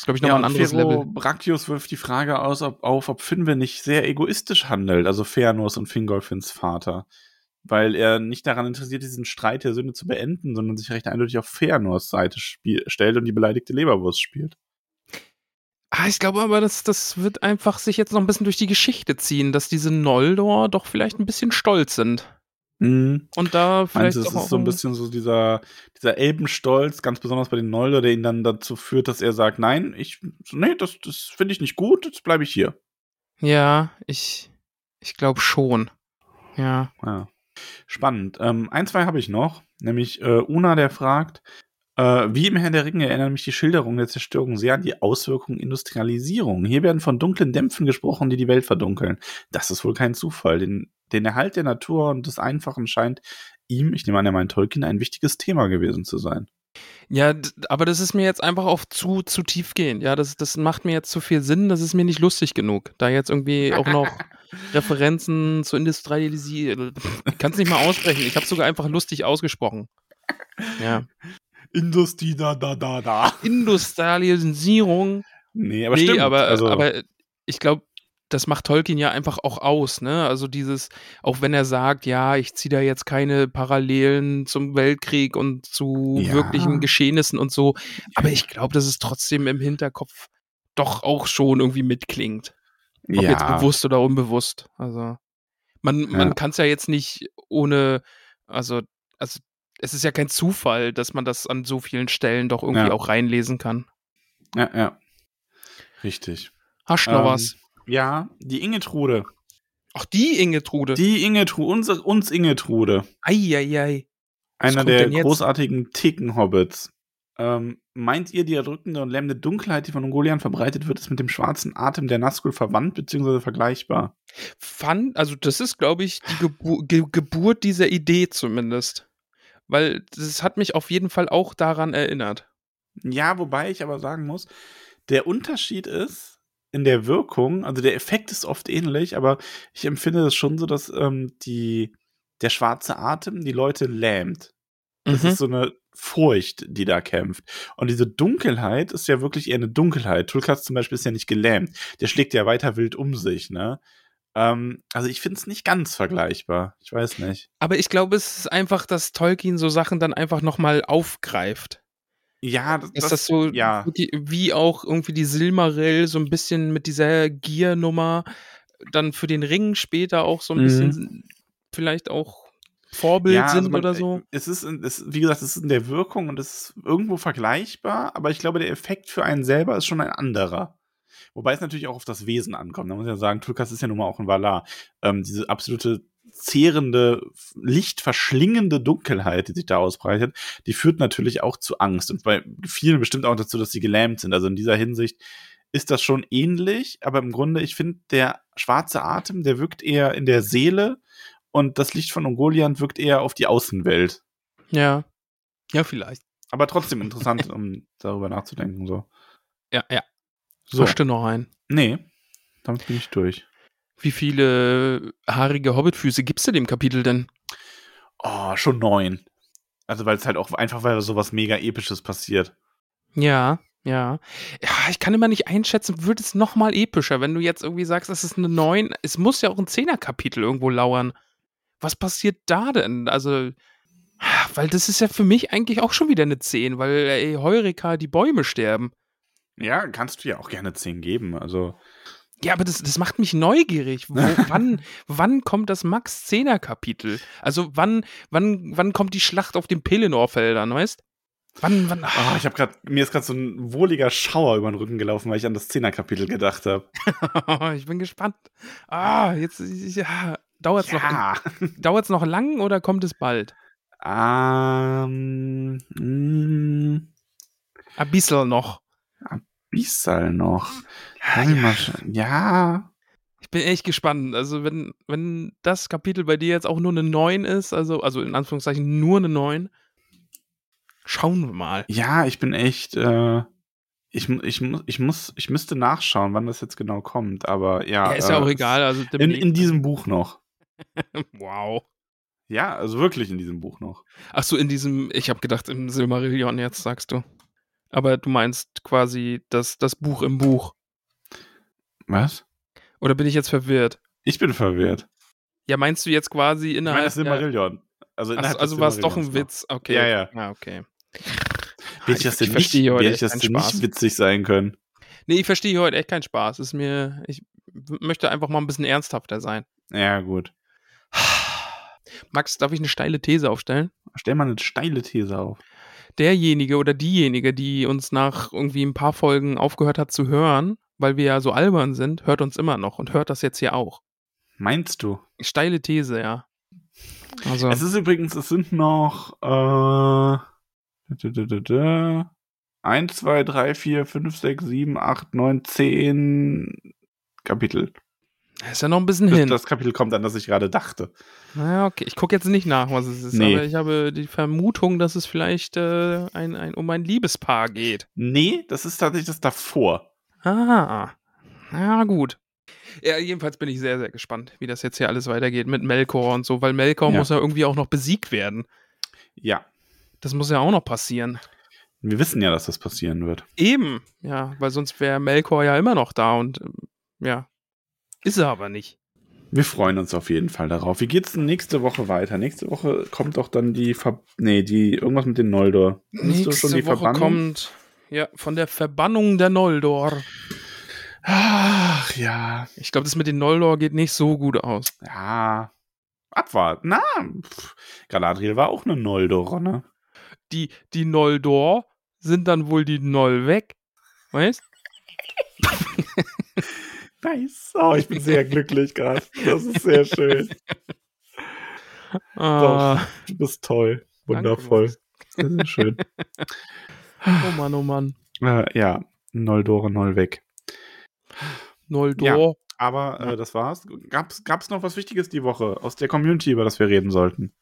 Das ist, glaube ich, nochmal ja, ein anderes Fero Level. Brachius wirft die Frage aus, ob, auf, ob Finwe nicht sehr egoistisch handelt, also Fëanors und Fingolfins Vater. Weil er nicht daran interessiert, diesen Streit der Sünde zu beenden, sondern sich recht eindeutig auf Fëanors Seite stellt und die beleidigte Leberwurst spielt. Ah, ich glaube aber, das, das wird einfach sich jetzt noch ein bisschen durch die Geschichte ziehen, dass diese Noldor doch vielleicht ein bisschen stolz sind. Mhm. Und da vielleicht. Meinst, es ist so ein bisschen so dieser, dieser Elbenstolz, ganz besonders bei den Noldor, der ihn dann dazu führt, dass er sagt, nein, ich, nee, das, das finde ich nicht gut, jetzt bleibe ich hier. Ja, ich, ich glaube schon. Ja. ja. Spannend. Ähm, ein, zwei habe ich noch, nämlich äh, Una, der fragt, äh, wie im Herrn der Ringe erinnern mich die Schilderungen der Zerstörung sehr an die Auswirkungen Industrialisierung. Hier werden von dunklen Dämpfen gesprochen, die die Welt verdunkeln. Das ist wohl kein Zufall. Den, den Erhalt der Natur und des Einfachen scheint ihm, ich nehme an, er meint Tolkien, ein wichtiges Thema gewesen zu sein. Ja, aber das ist mir jetzt einfach auch zu, zu tief gehen. Ja, das, das macht mir jetzt zu viel Sinn. Das ist mir nicht lustig genug. Da jetzt irgendwie auch noch Referenzen zu Industrialisieren. Ich kann es nicht mal aussprechen. Ich habe sogar einfach lustig ausgesprochen. Ja. Industrie, da, da, da, da. Industrialisierung. Nee, aber nee, stimmt. Aber, also. aber ich glaube, das macht Tolkien ja einfach auch aus, ne? Also dieses, auch wenn er sagt, ja, ich ziehe da jetzt keine Parallelen zum Weltkrieg und zu ja. wirklichen Geschehnissen und so, aber ich glaube, dass es trotzdem im Hinterkopf doch auch schon irgendwie mitklingt. Ob ja. jetzt bewusst oder unbewusst. Also man, man ja. kann es ja jetzt nicht ohne, also, also es ist ja kein Zufall, dass man das an so vielen Stellen doch irgendwie auch reinlesen kann. Ja, ja. Richtig. Hast du noch ähm, was? Ja, die Ingetrude. Ach, die Ingetrude. Die Ingetrude, uns, uns Ingetrude. Eieiei. Einer der großartigen Theken-Hobbits. Ähm, meint ihr, die erdrückende und lähmende Dunkelheit, die von Ungolian verbreitet wird, ist mit dem schwarzen Atem der Nazgul verwandt bzw. vergleichbar? Fand, also das ist, glaube ich, die Gebu Ge Geburt dieser Idee zumindest weil das hat mich auf jeden Fall auch daran erinnert. Ja, wobei ich aber sagen muss, der Unterschied ist in der Wirkung, also der Effekt ist oft ähnlich, aber ich empfinde es schon so, dass ähm, die, der schwarze Atem die Leute lähmt. Das mhm. ist so eine Furcht, die da kämpft. Und diese Dunkelheit ist ja wirklich eher eine Dunkelheit. Tulkas zum Beispiel ist ja nicht gelähmt. Der schlägt ja weiter wild um sich, ne? Ähm, also ich finde es nicht ganz vergleichbar. Ich weiß nicht. Aber ich glaube, es ist einfach, dass Tolkien so Sachen dann einfach nochmal aufgreift. Ja, das, ist das so ja. wie auch irgendwie die Silmaril so ein bisschen mit dieser Gier-Nummer dann für den Ring später auch so ein mhm. bisschen vielleicht auch Vorbild Ja, also sind man- oder so. Es ist, es, wie gesagt, es ist in der Wirkung und es ist irgendwo vergleichbar, aber ich glaube, der Effekt für einen selber ist schon ein anderer. Wobei es natürlich auch auf das Wesen ankommt. Da muss ich ja sagen, Tulkas ist ja nun mal auch ein Valar. Ähm, diese absolute zehrende, lichtverschlingende Dunkelheit, die sich da ausbreitet, die führt natürlich auch zu Angst und bei vielen bestimmt auch dazu, dass sie gelähmt sind. Also in dieser Hinsicht ist das schon ähnlich, aber im Grunde, ich finde, der schwarze Atem, der wirkt eher in der Seele und das Licht von Ungoliant wirkt eher auf die Außenwelt. Ja. Ja, vielleicht. Aber trotzdem interessant, um darüber nachzudenken. So. Ja, ja. so. Mischte noch ein. Nee, damit bin ich durch. Wie viele haarige Hobbitfüße gibst du dem Kapitel denn? Oh, schon neun. Also, weil es halt auch einfach, weil sowas mega Episches passiert. Ja, ja. Ja, ich kann immer nicht einschätzen, wird es noch mal epischer, wenn du jetzt irgendwie sagst, es ist eine 9, es muss ja auch ein Zehner-Kapitel irgendwo lauern. Was passiert da denn? Also, weil das ist ja für mich eigentlich auch schon wieder eine 10, weil ey, Heureka, die Bäume sterben. Ja, kannst du ja auch gerne zehn geben. Also, Ja, aber das, das macht mich neugierig. Wo, wann, wann kommt das Max Zehner Kapitel? Also wann, wann, wann kommt die Schlacht auf den Pelennor-Feldern, weißt? Wann, wann? ah, ich habe gerade, mir ist gerade so ein wohliger Schauer über den Rücken gelaufen, weil ich an das Zehner-Kapitel gedacht habe. ich bin gespannt. Ah, jetzt ja, dauert's Ja. noch, dauert's noch lang oder kommt es bald? Ähm, mh, Ein bisschen noch. Bissal noch. Ja, mich ja. ja, Ich bin echt gespannt. Also, wenn, wenn das Kapitel bei dir jetzt auch nur eine 9 ist, also, also in Anführungszeichen nur eine 9, schauen wir mal. ja, ich bin echt, äh, ich, ich, ich muss, ich müsste nachschauen, wann das jetzt genau kommt, aber ja. Ja, ist ja äh, auch egal. Also, In, in diesem Buch noch. wow. Ja, also wirklich in diesem Buch noch. Ach so, in diesem, ich habe gedacht, im Silmarillion jetzt, sagst du. Aber du meinst quasi das, das Buch im Buch. Was? Oder bin ich jetzt verwirrt? Ich bin verwirrt. Ja, meinst du jetzt quasi Ich meine innerhalb das Silmarillion. Also, innerhalb also des war es doch ein Silmarillions Witz. Okay. Ja, ja. Ja, okay. Hätte ich das denn nicht, verstehe heute hätte ich das denn nicht witzig sein können? Nee, ich verstehe heute echt keinen Spaß. Ist mir, ich möchte einfach mal ein bisschen ernsthafter sein. Ja, gut. Max, darf ich eine steile These aufstellen? Stell mal eine steile These auf. Derjenige oder diejenige, die uns nach irgendwie ein paar Folgen aufgehört hat zu hören, weil wir ja so albern sind, hört uns immer noch und hört das jetzt hier auch. Meinst du? Steile These, ja. Also, Es ist übrigens, es sind noch äh, 1, 2, 3, 4, 5, 6, 7, 8, 9, 10 Kapitel. Ist ja noch ein bisschen Bis hin. das Kapitel kommt, an das ich gerade dachte. Ja, okay. Ich gucke jetzt nicht nach, was es ist, Nee. aber ich habe die Vermutung, dass es vielleicht äh, ein, ein, um ein Liebespaar geht. Nee, das ist tatsächlich das davor. Ah, ja, gut. Ja, jedenfalls bin ich sehr, sehr gespannt, wie das jetzt hier alles weitergeht mit Melkor und so, weil Melkor Ja. muss ja irgendwie auch noch besiegt werden. Ja. Das muss ja auch noch passieren. Wir wissen ja, dass das passieren wird. Eben, ja, weil sonst wäre Melkor ja immer noch da und ähm, ja, ist er aber nicht. Wir freuen uns auf jeden Fall darauf. Wie geht's denn nächste Woche weiter? Nächste Woche kommt doch dann die Ver nee, die irgendwas mit den Noldor. Du schon die Woche Verbannung? kommt ja von der Verbannung der Noldor. Ach ja. Ich glaube, das mit den Noldor geht nicht so gut aus. Ja. Abwarten. Na, pff, Galadriel war auch eine Noldor, ne? Die, die Noldor sind dann wohl die Noll weg. Weißt? Nice. Oh, ich bin sehr glücklich gerade. Das ist sehr schön. Ah, Du bist toll. Danke, Wundervoll. Max. Sehr, sehr schön. oh Mann, oh Mann. äh, ja, Noldore, Noll weg. Noldor. Aber äh, das war's. Gab's, gab's noch was Wichtiges die Woche aus der Community, über das wir reden sollten?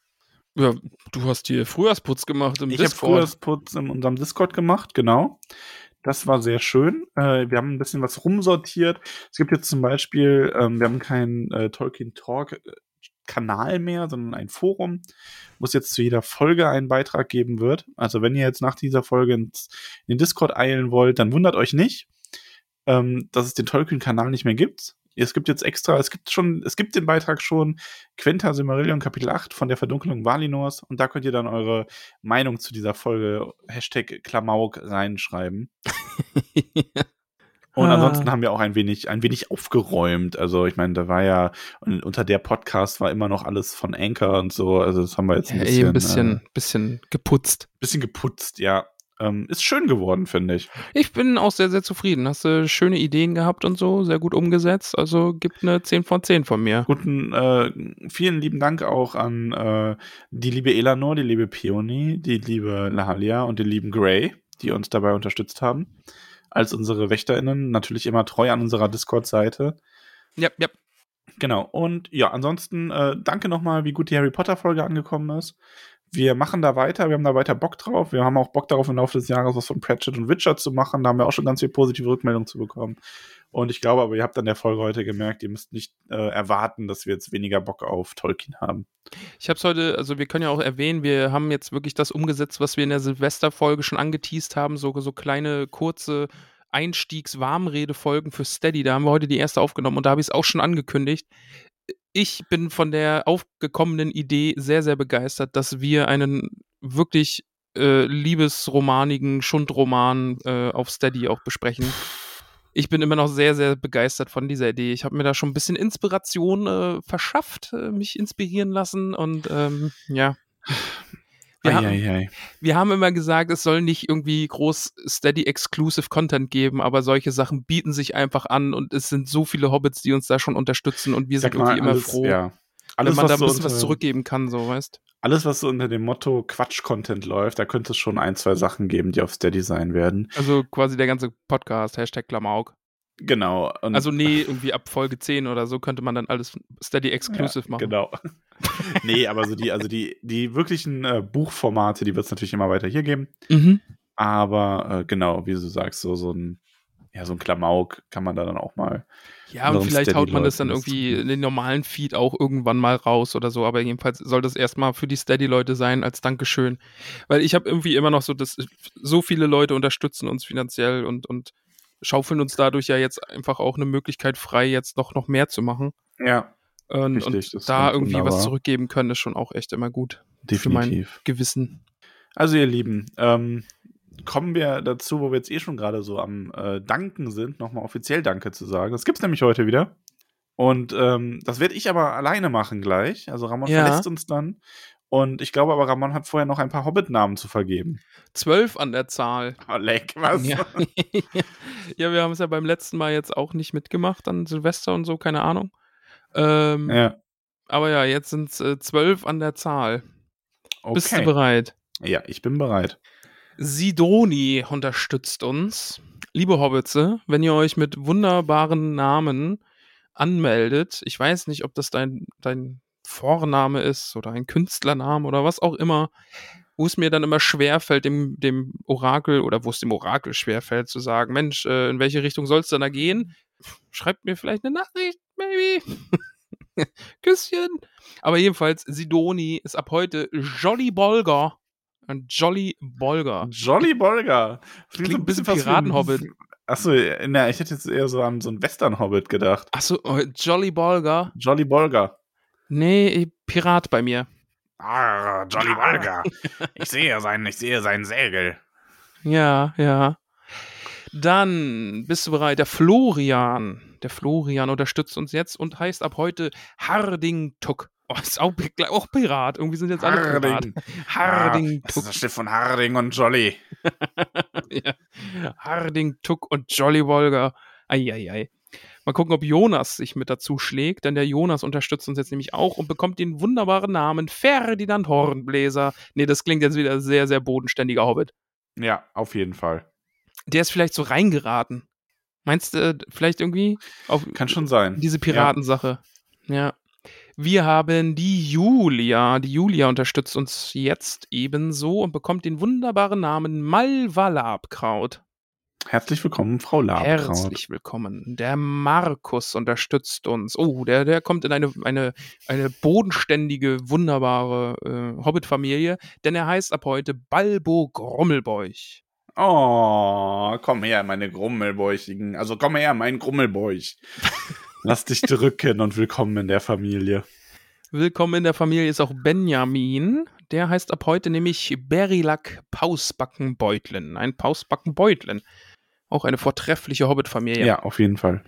Ja. du hast hier Frühjahrsputz gemacht im Ich habe Discord. Frühjahrsputz in unserem Discord gemacht, genau. Das war sehr schön. Äh, wir haben ein bisschen was rumsortiert. Es gibt jetzt zum Beispiel, ähm, wir haben keinen äh, Tolkien Talk äh, Kanal mehr, sondern ein Forum, wo es jetzt zu jeder Folge einen Beitrag geben wird. Also wenn ihr jetzt nach dieser Folge ins, in den Discord eilen wollt, dann wundert euch nicht, ähm, dass es den Tolkien-Kanal nicht mehr gibt. Es gibt jetzt extra, es gibt schon, es gibt den Beitrag schon, Quenta Silmarillion Kapitel 8 von der Verdunkelung Valinors und da könnt ihr dann eure Meinung zu dieser Folge Hashtag Klamauk reinschreiben. Und Ah. ansonsten haben wir auch ein wenig, ein wenig aufgeräumt. Also ich meine, da war ja, unter der Podcast war immer noch alles von Anchor und so. Also das haben wir jetzt ein Ja, bisschen, ein bisschen, äh, bisschen geputzt. bisschen geputzt, ja. Ähm, ist schön geworden, finde ich. Ich bin auch sehr, sehr zufrieden. Hast du schöne Ideen gehabt und so, sehr gut umgesetzt. Also gibt eine 10 von 10 von mir. Guten, äh, vielen lieben Dank auch an äh, die liebe Elanor, die liebe Peony, die liebe Lahalia und den lieben Gray, die uns dabei unterstützt haben. Als unsere WächterInnen, natürlich immer treu an unserer Discord-Seite. Ja, ja. Genau. Und ja, ansonsten äh, danke nochmal, wie gut die Harry Potter-Folge angekommen ist. Wir machen da weiter, wir haben da weiter Bock drauf. Wir haben auch Bock darauf, im Laufe des Jahres was von Pratchett und Witcher zu machen. Da haben wir auch schon ganz viel positive Rückmeldungen zu bekommen. Und ich glaube aber, ihr habt an der Folge heute gemerkt, ihr müsst nicht äh, erwarten, dass wir jetzt weniger Bock auf Tolkien haben. Ich habe es heute, also wir können ja auch erwähnen, wir haben jetzt wirklich das umgesetzt, was wir in der Silvesterfolge schon angeteased haben, so, so kleine, kurze Einstiegs-Warmrede-Folgen für Steady. Da haben wir heute die erste aufgenommen und da habe ich es auch schon angekündigt. Ich bin von der aufgekommenen Idee sehr, sehr begeistert, dass wir einen wirklich äh, liebesromanigen Schundroman äh, auf Steady auch besprechen. Ich bin immer noch sehr, sehr begeistert von dieser Idee. Ich habe mir da schon ein bisschen Inspiration äh, verschafft, äh, mich inspirieren lassen und ähm, ja. Wir haben, Eieiei. wir haben immer gesagt, es soll nicht irgendwie groß Steady Exclusive Content geben, aber solche Sachen bieten sich einfach an und es sind so viele Hobbits, die uns da schon unterstützen und wir sind Sag mal, irgendwie immer alles, froh, Ja. Alles, wenn man da was ein so bisschen was unter- zurückgeben kann, so weißt. Alles, was so unter dem Motto Quatsch-Content läuft, da könnte es schon ein, zwei Sachen geben, die auf Steady sein werden. Also quasi der ganze Podcast, Hashtag Klamauk. Genau. Und Also nee, irgendwie ab Folge 10 oder so könnte man dann alles Steady Exclusive machen. Genau. nee, aber so die, also die, die wirklichen äh, Buchformate, die wird es natürlich immer weiter hier geben. Mhm. Aber äh, genau, wie du sagst, so, so ein, ja, so ein Klamauk kann man da dann auch mal. Ja, und vielleicht haut man das dann irgendwie in den normalen Feed auch irgendwann mal raus oder so, aber jedenfalls soll das erstmal für die Steady-Leute sein als Dankeschön. Weil ich habe irgendwie immer noch so, dass so viele Leute unterstützen uns finanziell und, und schaufeln uns dadurch ja jetzt einfach auch eine Möglichkeit frei, jetzt noch, noch mehr zu machen. Ja, Und, Richtig, und da irgendwie was wunderbar. zurückgeben können, ist schon auch echt immer gut. Für mein definitiv. Gewissen. Also, ihr Lieben, ähm, kommen wir dazu, wo wir jetzt eh schon gerade so am äh, Danken sind, nochmal offiziell Danke zu sagen. Das gibt's nämlich heute wieder. Und ähm, das werde ich aber alleine machen gleich. Also Ramon Ja. verlässt uns dann. Und ich glaube aber, Ramon hat vorher noch ein paar Hobbit-Namen zu vergeben. Zwölf an der Zahl. Oh, leck, was? Ja. ja, wir haben es ja beim letzten Mal jetzt auch nicht mitgemacht an Silvester und so, keine Ahnung. Ähm, ja. Aber ja, jetzt sind es äh, zwölf an der Zahl. Okay. Bist du bereit? Ja, ich bin bereit. Sidoni unterstützt uns. Liebe Hobbitze, wenn ihr euch mit wunderbaren Namen anmeldet, ich weiß nicht, ob das dein, dein Vorname ist oder ein Künstlername oder was auch immer, wo es mir dann immer schwerfällt, dem, dem Orakel oder wo es dem Orakel schwerfällt, zu sagen, Mensch, äh, in welche Richtung soll es denn da gehen? Schreibt mir vielleicht eine Nachricht, maybe. Küsschen. Aber jedenfalls, Sidoni ist ab heute Jolly Bolger. Ein Jolly Bolger. Jolly Bolger. Das Klingt so ein bisschen Piraten-Hobbit. Achso, na, ich hätte jetzt eher so an so einen Western-Hobbit gedacht. Achso, oh, Jolly Bolger. Jolly Bolger. Nee, Pirat bei mir. Ah, Jolly Bolger. Ich sehe sein, ich sehe sein Segel. Ja, ja. Dann bist du bereit. Der Florian. Der Florian unterstützt uns jetzt und heißt ab heute Harding Tuck. Oh, ist auch, auch Pirat. Irgendwie sind jetzt alle Pirat. Harding. Harding Ah, das ist Tuck. das Schiff von Harding und Jolly. ja. Harding Tuck und Jolly Bolger. Eieiei. Mal gucken, ob Jonas sich mit dazu schlägt, denn der Jonas unterstützt uns jetzt nämlich auch und bekommt den wunderbaren Namen Ferdinand Hornbläser. Nee, das klingt jetzt wieder sehr, sehr bodenständiger Hobbit. Ja, auf jeden Fall. Der ist vielleicht so reingeraten. Meinst du, äh, vielleicht irgendwie auf Kann schon sein. diese Piratensache? Ja. Wir haben die Julia. Die Julia unterstützt uns jetzt ebenso und bekommt den wunderbaren Namen Malvalabkraut. Herzlich willkommen, Frau Labkraut. Herzlich willkommen. Der Markus unterstützt uns. Oh, der, der kommt in eine, eine, eine bodenständige, wunderbare äh, Hobbit-Familie, denn er heißt ab heute Balbo Grummelbeuch. Oh, komm her, meine Grummelbäuchigen. Also komm her, mein Grummelbäuch. Lass dich drücken und willkommen in der Familie. Willkommen in der Familie ist auch Benjamin. Der heißt ab heute nämlich Berilak Pausbackenbeutlen. Ein Pausbackenbeutlen. Auch eine vortreffliche Hobbit-Familie. Ja, auf jeden Fall.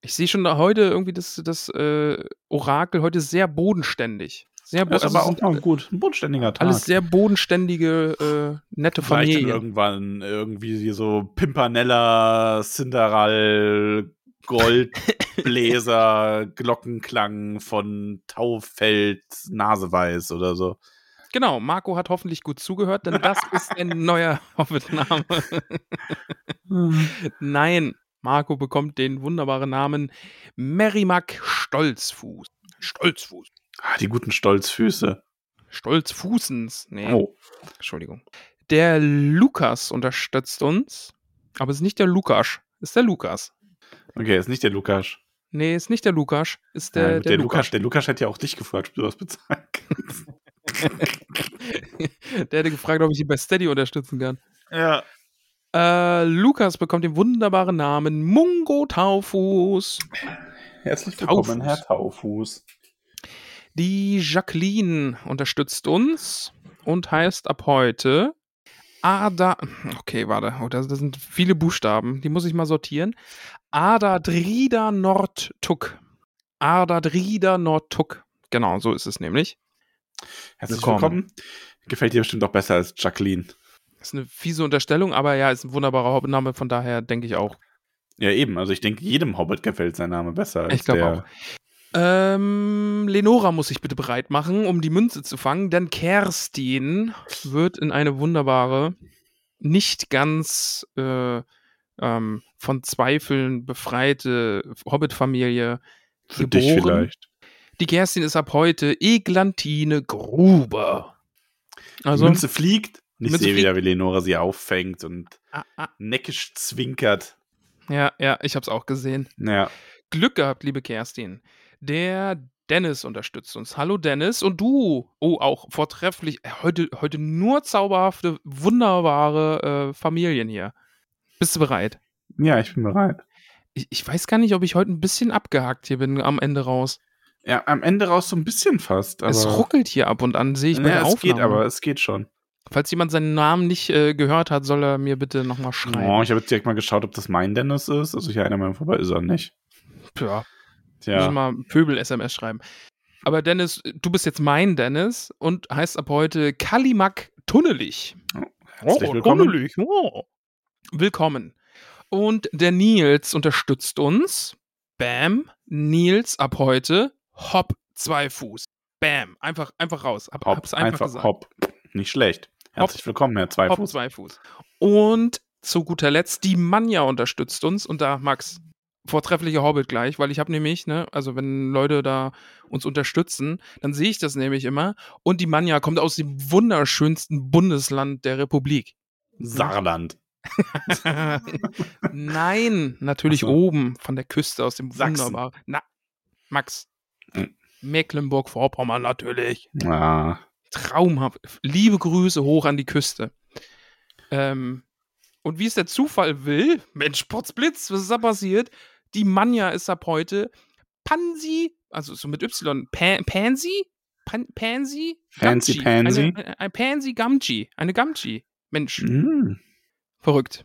Ich sehe schon da heute irgendwie das, das äh, Orakel heute sehr bodenständig. Sehr Das ist also aber auch mal gut. Ein bodenständiger Tag. Alles sehr bodenständige, äh, nette Vielleicht Familien. irgendwann irgendwie so Pimpernella, Cinderall, Goldbläser, Glockenklang von Taufeld, Naseweiß oder so. Genau, Marco hat hoffentlich gut zugehört, denn das ist ein neuer Hobbit-Name. Nein, Marco bekommt den wunderbaren Namen Merrimack Stolzfuß. Stolzfuß. Ah, die guten Stolzfüße. Stolzfußens. Nee, Oh. Entschuldigung. Der Lukas unterstützt uns, aber es ist nicht der Lukas, ist der Lukas. Okay, ist nicht der Lukas. Nee, ist nicht der Lukas, ist Der, der, der, der, Lukas. Der Lukas hat ja auch dich gefragt, ob du das bezahlen kannst. der hätte gefragt, ob ich ihn bei Steady unterstützen kann. ja. Äh, Lukas bekommt den wunderbaren Namen Mungo Taufuß. Herzlich willkommen, Taufuß. Herr Taufuß. Die Jacqueline unterstützt uns und heißt ab heute Ada. Okay, warte. Oh, das, das sind viele Buchstaben. Die muss ich mal sortieren. Adadrida Nordtuck. Adadrida Nordtuck. Genau, so ist es nämlich. Herzlich Willkommen. willkommen. Gefällt dir bestimmt auch besser als Jacqueline. Ist eine fiese Unterstellung, aber ja, ist ein wunderbarer Hauptname. Von daher denke ich auch. Ja, eben. Also ich denke, jedem Hobbit gefällt sein Name besser als Ich glaube auch. Ähm, Lenora muss sich bitte bereit machen, um die Münze zu fangen, denn Kerstin wird in eine wunderbare, nicht ganz äh, ähm, von Zweifeln befreite Hobbit-Familie Für dich geboren. vielleicht. Die Kerstin ist ab heute Eglantine Gruber. Die Also, Münze fliegt. Ich Münze sehe wieder, wie Lenora sie auffängt und ah, ah, neckisch zwinkert. ja, ja, ich hab's auch gesehen. Ja. Glück gehabt, liebe Kerstin. Der Dennis unterstützt uns. Hallo Dennis und du. Oh, auch vortrefflich. Äh, Heute, heute nur zauberhafte, wunderbare äh, Familien hier. Bist du bereit? Ja, ich bin bereit. Ich, ich weiß gar nicht, ob ich heute ein bisschen abgehackt hier bin am Ende raus. Ja, am Ende raus so ein bisschen fast. Es ruckelt hier ab und an, sehe ich bei ja, der es Aufnahme. geht aber, es geht schon. Falls jemand seinen Namen nicht äh, gehört hat, soll er mir bitte nochmal schreiben. Oh, ich habe jetzt direkt mal geschaut, ob das mein Dennis ist. Also hier einer meinem vorbei ist er nicht. ja, Tja. Muss mal Pöbel-SMS schreiben. Aber Dennis, du bist jetzt mein Dennis und heißt ab heute Kalimak Tunnelig. Herzlich willkommen. Tunnelig. Oh. Willkommen. Und der Nils unterstützt uns. Bam. Nils ab heute Hopp zwei Fuß. Bam. Einfach, einfach raus. Hab, Hopp, hab's einfach, einfach, gesagt. hopp. Nicht schlecht. Herzlich willkommen, Herr Hopp Zweifuß. zwei Fuß. Und zu guter Letzt, die Manja unterstützt uns. Und da, Max, vortrefflicher Hobbit gleich, weil ich habe nämlich, ne, also wenn Leute da uns unterstützen, dann sehe ich das nämlich immer. Und die Manja kommt aus dem wunderschönsten Bundesland der Republik. Saarland. Nein, natürlich so. oben von der Küste aus dem Sachsen. wunderbaren. Na, Max. Mecklenburg-Vorpommern natürlich. Ah, Traumhaft. Liebe Grüße hoch an die Küste. Ähm, und wie es der Zufall will, Mensch, Potzblitz, was ist da passiert? Die Manja ist ab heute Pansy, also so mit Y, pa Pansy? Pan Pansy? Gamgee. Pansy? Eine, ein Pansy Gamgee. Eine Gamgee. Mensch, mm. verrückt.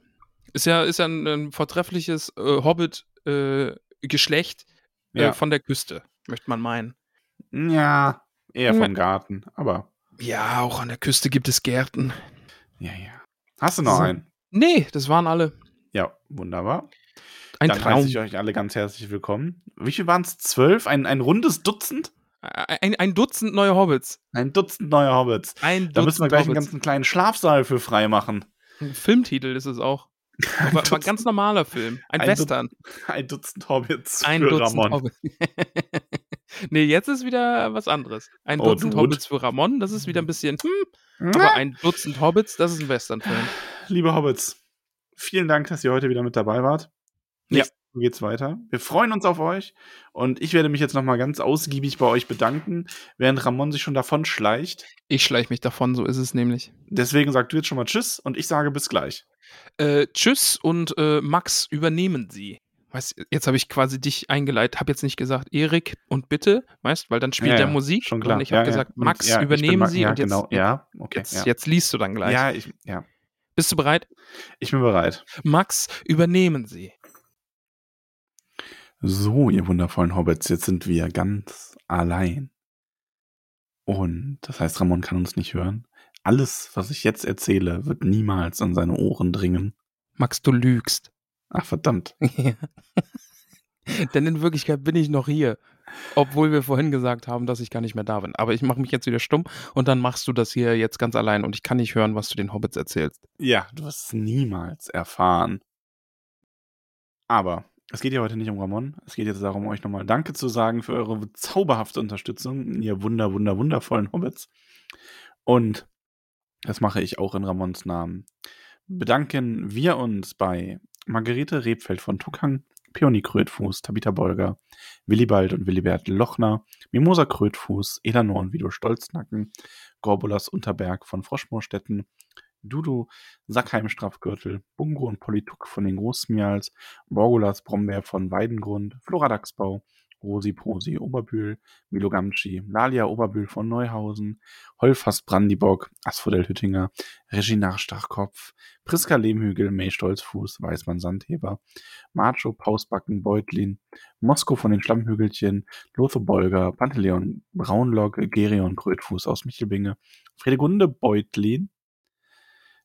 Ist ja, ist ja ein, ein vortreffliches äh, Hobbit-Geschlecht äh, Ja. von der Küste, möchte man meinen. ja, eher vom Garten, aber Ja, auch an der Küste gibt es Gärten. ja, ja. Hast du noch So. einen? Nee, das waren alle. Ja, wunderbar. Ein Dann Traum. heiße ich euch alle ganz herzlich willkommen. Wie viel waren es? Zwölf? Ein, ein rundes Dutzend? Ein, ein Dutzend neue Hobbits. Ein Dutzend neue Hobbits. Ein Dutzend Da müssen wir gleich einen Hobbits. ganzen kleinen Schlafsaal für freimachen. Ein Filmtitel ist es auch. Ein War, war Dutzend- ganz normaler Film. Ein, ein Western. Ein Dutzend Hobbits Ein für Dutzend Ramon. Hobbits. nee, jetzt ist wieder was anderes. Ein Oh, Dutzend Dude. Hobbits für Ramon, das ist wieder ein bisschen, hm, Ja. aber ein Dutzend Hobbits, das ist ein Western-Film. Liebe Hobbits, vielen Dank, dass ihr heute wieder mit dabei wart. Ja. Geht's weiter. Wir freuen uns auf euch und ich werde mich jetzt nochmal ganz ausgiebig bei euch bedanken, während Ramon sich schon davon schleicht. Ich schleiche mich davon, so ist es nämlich. Deswegen sagt du jetzt schon mal Tschüss und ich sage bis gleich. Äh, tschüss und äh, Max, übernehmen Sie. Weißt, jetzt habe ich quasi dich eingeleitet, habe jetzt nicht gesagt Erik und bitte, weißt, weil dann spielt Ja, der ja, Musik Schon klar. und ich habe Ja, gesagt, Und Max, bin übernehmen Ma- Sie ja, und jetzt, genau. Ja, okay. jetzt, jetzt liest du dann gleich. ja, ich, ja. Bist du bereit? Ich bin bereit. Max, übernehmen Sie. So, ihr wundervollen Hobbits, jetzt sind wir ganz allein. Und das heißt, Ramon kann uns nicht hören. Alles, was ich jetzt erzähle, wird niemals an seine Ohren dringen. Max, du lügst. Ach, verdammt. Denn in Wirklichkeit bin ich noch hier. Obwohl wir vorhin gesagt haben, dass ich gar nicht mehr da bin. Aber ich mache mich jetzt wieder stumm und dann machst du das hier jetzt ganz allein und ich kann nicht hören, was du den Hobbits erzählst. Ja, du wirst es niemals erfahren. Aber es geht ja heute nicht um Ramon. Es geht jetzt darum, euch nochmal Danke zu sagen für eure zauberhafte Unterstützung, ihr wunder, wunder, wundervollen Hobbits. Und das mache ich auch in Ramons Namen. Bedanken wir uns bei Margarete Rebfeld von Tuckang, Peony Krötfuß, Tabitha Bolger, Willibald und Willibert Lochner, Mimosa Krötfuß, Elanor und Vido Stolznacken, Gorbulas Unterberg von Froschmoorstetten, Dudu, Sackheim Strafgürtel, Bungo und Polituk von den Großmials, Borgulas Brombeer von Weidengrund, Flora Dachsbau, Rosi Prosi Oberbühl, Milo Gamci, Lalia Oberbühl von Neuhausen, Holfast Brandibock, Asphodel Hüttinger, Regina Stachkopf, Priska Lehmhügel, May Stolzfuß, Weißmann Sandheber, Macho Pausbacken Beutlin, Mosko von den Schlammhügelchen, Lotho Bolger, Panteleon Braunlock, Gerion Krötfuß aus Michelbinge, Fredegunde Beutlin,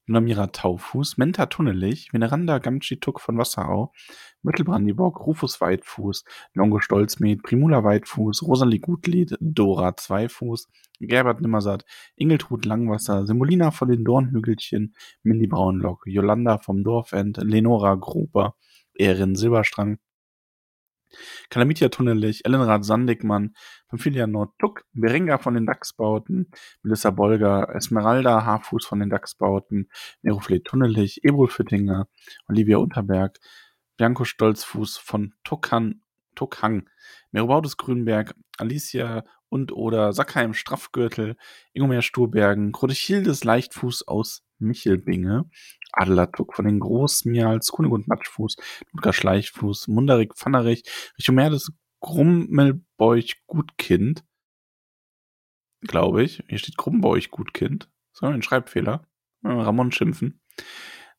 Namira Taufuß, Menta Tunnelich, Veneranda Gamtschituk von Wasserau, Mittelbrandibock, Rufus Weitfuß, Longo Stolzmed, Primula Weitfuß, Rosalie Gutlied, Dora Zweifuß, Gerbert Nimmersatt, Ingeltrud Langwasser, Semolina von den Dornhügelchen, Mindy Braunlock, Jolanda vom Dorfend, Lenora Gruber, Erin Silberstrang, Kalamitia Tunnelich, Ellenrad Sandigmann, Pamphilia Nordtuck, Berenga von den Dachsbauten, Melissa Bolger, Esmeralda Haarfuß von den Dachsbauten, Nerofle Tunnelich, Ebro Füttinger, Olivia Unterberg, Bianco Stolzfuß von Tuckhan, Tuckhang, Merobautus Grünberg, Alicia und oder Sackheim Straffgürtel, Ingomer Sturbergen, Krotechildes Leichtfuß aus Michelbinge, Adelatuk von den Großmials, Kunigund Matschfuß, Ludger Schleichfuß, Munderig Pfannerich, Richomerdes Grummelbeuch Gutkind, glaube ich. Hier steht Grummbeuch Gutkind. So, ein Schreibfehler. Ramon schimpfen.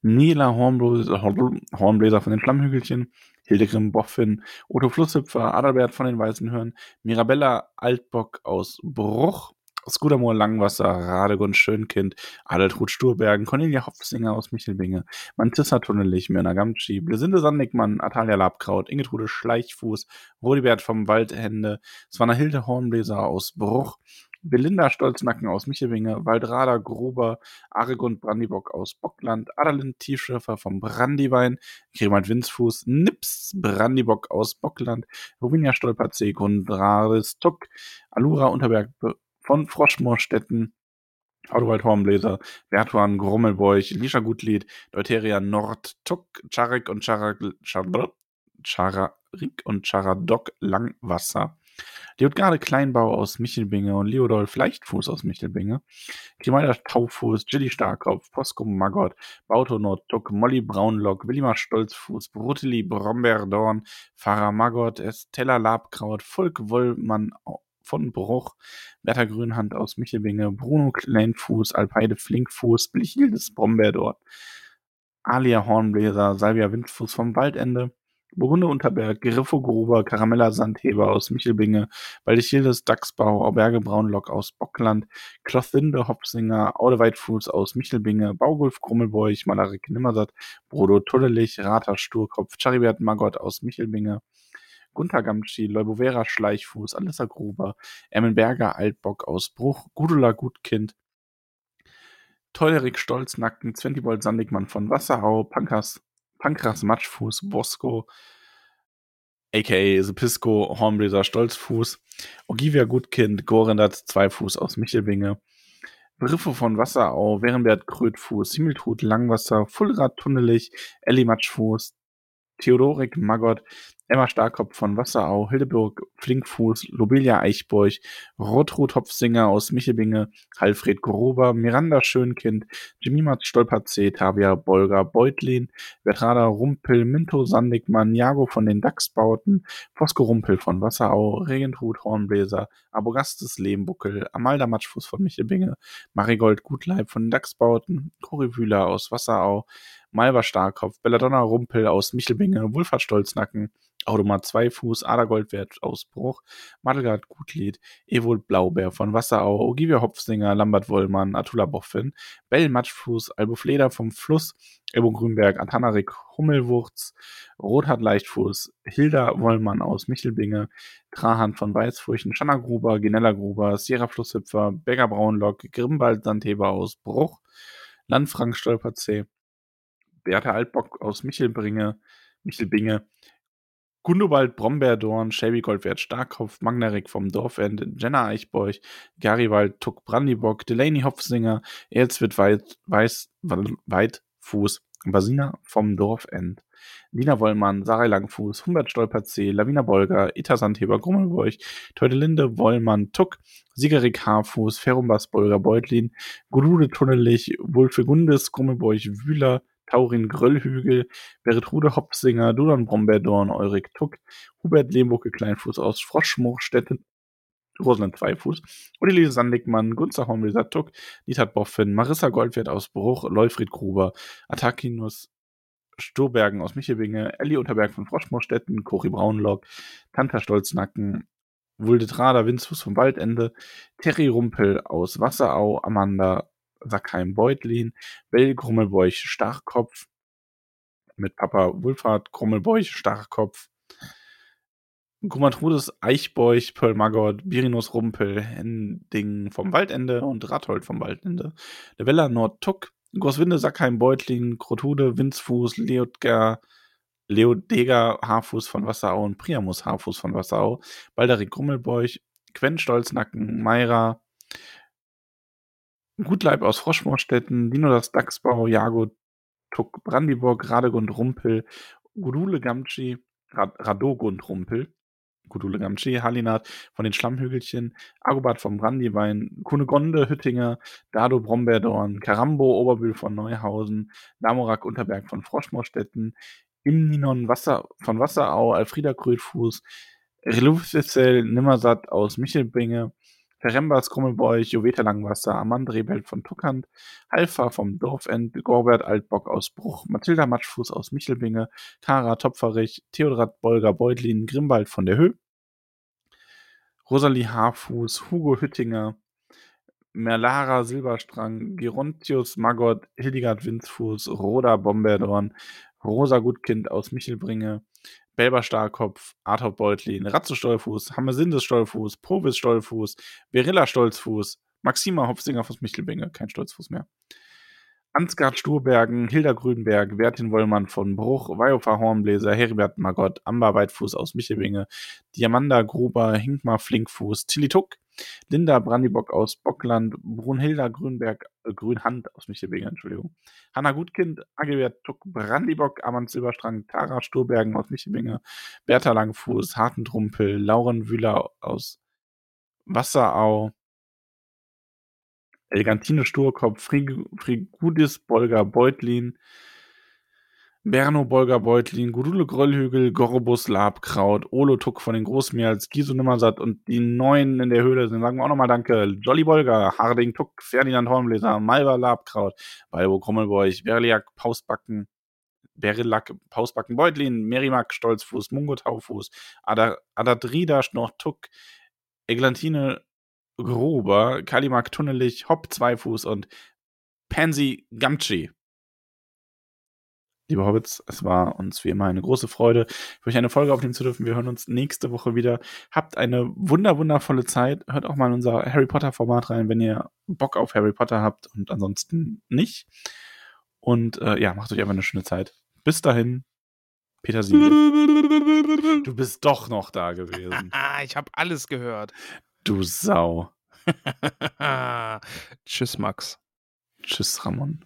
Nila Hornbläser, Hornbläser von den Schlammhügelchen, Hildegrim Boffin, Otto Flusshüpfer, Adalbert von den Weißen Hören, Mirabella Altbock aus Bruch, Skudamor Langwasser, Radegund Schönkind, Adeltrud Sturbergen, Cornelia Hopfsinger aus Michelbinge, Mantissa Tunnelich, Myrna Gamtschi, Blesinde Sandnickmann, Atalia Labkraut, Ingetrude Schleichfuß, Rodibert vom Waldhände, Swanna Hilde Hornbläser aus Bruch, Belinda Stolznacken aus Michelbinge, Waldrada Gruber, Aregund Brandibock aus Bockland, Adalin Tiefschiffer vom Brandiwein, Grimald Winzfuß, Nips Brandibock aus Bockland, Rovinia Stolperzee, Grundraris Tuck, Alura Unterberg von Froschmoorstetten, Audowald Hornbläser, Bertuan Grummelbeuch, Lisha Gutlied, Deuteria Nord, Tuck, Charek und Charak, Chararik und Charadok Langwasser. Leotgarde Kleinbau aus Michelbinge und Leodolf Leichtfuß aus Michelbinge, Grimalda Taufuß, Jilly Starkopf, Posko Maggot, Bauto Nordtuck, Molly Braunlock, Willimar Stolzfuß, Bruteli Brombeerdorn, Pfarrer Maggot, Estella Labkraut, Volk Wollmann von Bruch, Bertha Grünhand aus Michelbinge, Bruno Kleinfuß, Alpeide Flinkfuß, Blichildes Brombeerdorn, Alia Hornbläser, Salvia Windfuß vom Waldende, Burgunde Unterberg, Griffo Gruber, Karamella Sandheber aus Michelbinge, Baldichildes Dachsbau, Auberge Braunlock aus Bockland, Klothinde Hopsinger, Audeweitfuß aus Michelbinge, Baugulf Krummelbeuch, Malarik Nimmersatt, Brodo Tullelich, Rater Sturkopf, Charibert Magott aus Michelbinge, Gunther Gamtschi, Leubovera Schleichfuß, Alissa Gruber, Emmenberger Altbock aus Bruch, Gudula Gutkind, Teulerik Stolznacken, Zwentibold Sandigmann von Wasserau, Pankras, Pankras Matschfuß, Bosco, aka Sepisco, Hornbläser Stolzfuß, Ogivia Gutkind, Gorendat Zweifuß aus Michelbinge, Briffe von Wasserau, Werenbert Krötfuß, Himmeltrud Langwasser, Fullrad Tunnelich, Elli Matschfuß, Theodorik Magott, Emma Starkopf von Wasserau, Hildeburg Flinkfuß, Lobelia Eichborch, Rotrud Hopfsinger aus Michelbinge, Alfred Gruber, Miranda Schönkind, Jemima Stolperzee, Tavia Bolger Beutlin, Bertrada Rumpel, Minto Sandigmann, Jago von den Dachsbauten, Fosco Rumpel von Wasserau, Regentrud Hornbläser, Abogastes Lehmbuckel, Amalda Matschfuß von Michelbinge, Marigold Gutleib von den Dachsbauten, Cory Wühler aus Wasserau, Malva Starkopf, Belladonna Rumpel aus Michelbinge, Wulfert Stolznacken, Automat Zweifuß, Adergoldwert aus Bruch, Madelgard Gutlied, Ewold Blaubeer von Wasserau, Ogivia Hopfsinger, Lambert Wollmann, Atula Boffin, Bell Matschfuß, Albo Fleder vom Fluss, Ebo Grünberg, Antanarik Hummelwurz, Rothard Leichtfuß, Hilda Wollmann aus Michelbinge, Trahan von Weißfurchen, Schanna Gruber, Ginella Gruber, Sierra Flusshüpfer, Berger Braunlock, Grimbald Sandheber aus Bruch, Landfrank Stolperzee, Beate Altbock aus Michelbringe, Michelbinge, Gundobald Brombeerdorn, Shelby Goldwert Starkopf, Magnarik vom Dorfend, Jenna Eichbeuch, Garibald Tuck Brandibock, Delaney Hopfsinger, Weit, Weiß, Weitfuß, Basina vom Dorfend, Dina Wollmann, Sarah Langfuß, Humbert Stolperzee, Lavina Bolger, Ita Sandheber Grummelbeuch, Teudelinde Wollmann Tuck, Siegerik Haarfuß, Ferumbas Bolger Beutlin, Gurude Tunnelich, Wulfegundes Grummelbeuch Wühler, Taurin Gröllhügel, Beretrude Hopsinger, Dudan Brombeerdorn, Eurik Tuck, Hubert Lehmbucke Kleinfuß aus Froschmoorstetten, Rosaland Zweifuß, Odilise Sandigmann, Gunzer Hornweser Tuck, Nitat Boffin, Marissa Goldwert aus Bruch, Leufried Gruber, Attakinus Sturbergen aus Michelbinge, Elli Unterberg von Froschmoorstetten, Cori Braunlock, Tanta Stolznacken, Wulde Trader, Winzfuß vom Waldende, Terry Rumpel aus Wasserau, Amanda Sackheim-Beutlin, Bell Grummelbeuch Starkopf, mit Papa Wulfhard Grummelbeuch Starkopf, Grumatrudes Eichbeuch, Pearl Maggot, Birinus Rumpel, Hending vom Waldende und Rathold vom Waldende, Levella Nordtuck, Großwinde Sackheim Beutlin, Krotude, Winzfuß, Leodger, Leodeger Haarfuß von Wasserau und Priamus Haarfuß von Wasserau, Balderik Grummelbeuch, Quen Stolznacken, Meira, Gutleib aus Froschmoorstetten, Dino das Dachsbau, Jago, Tuck, Brandiburg, Radegund Rumpel, Gudule Gamci, Rad Radogund Rumpel, Gudule Gamci, Halinat von den Schlammhügelchen, Agobart vom Brandiwein, Kunegonde Hüttinger, Dado Brombeerdorn, Karambo Oberbühl von Neuhausen, Damorak Unterberg von Froschmoorstetten, Imninon Wasser von Wasserau, Alfrieda Krötfuß, Relufsel Nimmersatt aus Michelbinge, Ferembas Grummelbeuch, Joveta Langwasser, Amand Rebelt von Tuckand, Halfa vom Dorfend, Gorbert Altbock aus Bruch, Mathilda Matschfuß aus Michelbinge, Kara Topferich, Theodrat Bolger Beutlin, Grimbald von der Höh, Rosalie Haarfuß, Hugo Hüttinger, Merlara Silberstrang, Gerontius Magott, Hildegard Winzfuß, Roda Bomberdorn, Rosa Gutkind aus Michelbringe, Belber Starkopf, Arthur Beutlin, Ratze Stolfuß, Hammersindes Stolfuß, Provis Stolfuß, Verilla Stolzfuß, Maxima Hopfsinger aus Michelbinge, kein Stolzfuß mehr. Ansgard Sturbergen, Hilda Grünberg, Wertin Wollmann von Bruch, Weiofer Hornbläser, Heribert Magott, Amber Weitfuß aus Michelbinge, Diamanda Gruber, Hinkmar Flinkfuß, Tilly Tuck, Linda Brandibock aus Bockland, Brunhilda Grünberg, äh, Grünhand aus Michelbinge, Entschuldigung, Hanna Gutkind, Agewert Tuck, Brandibock, Amand Silberstrang, Tara Sturbergen aus Michelbinge, Bertha Langfuß, Hartentrumpel, Lauren Wühler aus Wasserau, Elgantine Sturkopf, Frigudis Bolger Beutlin, Berno Bolger Beutlin, Gudule Gröllhügel, Gorobus Labkraut, Olo Tuck von den Großmeers, Giso Nimmersatt und die Neuen in der Höhle sind, sagen wir auch nochmal Danke. Jolly Bolger, Harding Tuck, Ferdinand Hornbläser, Malva Labkraut, Balbo Krummelbeuch, Berliak Pausbacken, Berillack Pausbacken Beutlin, Merimak Stolzfuß, Mungo Taufuß, Adadrida Schnortuck, Eglantine Gruber, Kalimak Tunnelich, Hopp Zweifuß und Pansy Gamchi. Liebe Hobbits, es war uns wie immer eine große Freude, für euch eine Folge aufnehmen zu dürfen. Wir hören uns nächste Woche wieder. Habt eine wunder, wundervolle Zeit. Hört auch mal in unser Harry Potter Format rein, wenn ihr Bock auf Harry Potter habt und ansonsten nicht. Und äh, ja, macht euch einfach eine schöne Zeit. Bis dahin, Peter Siegel. Du bist doch noch da gewesen. ich habe alles gehört. Du Sau. Tschüss, Max. Tschüss, Ramon.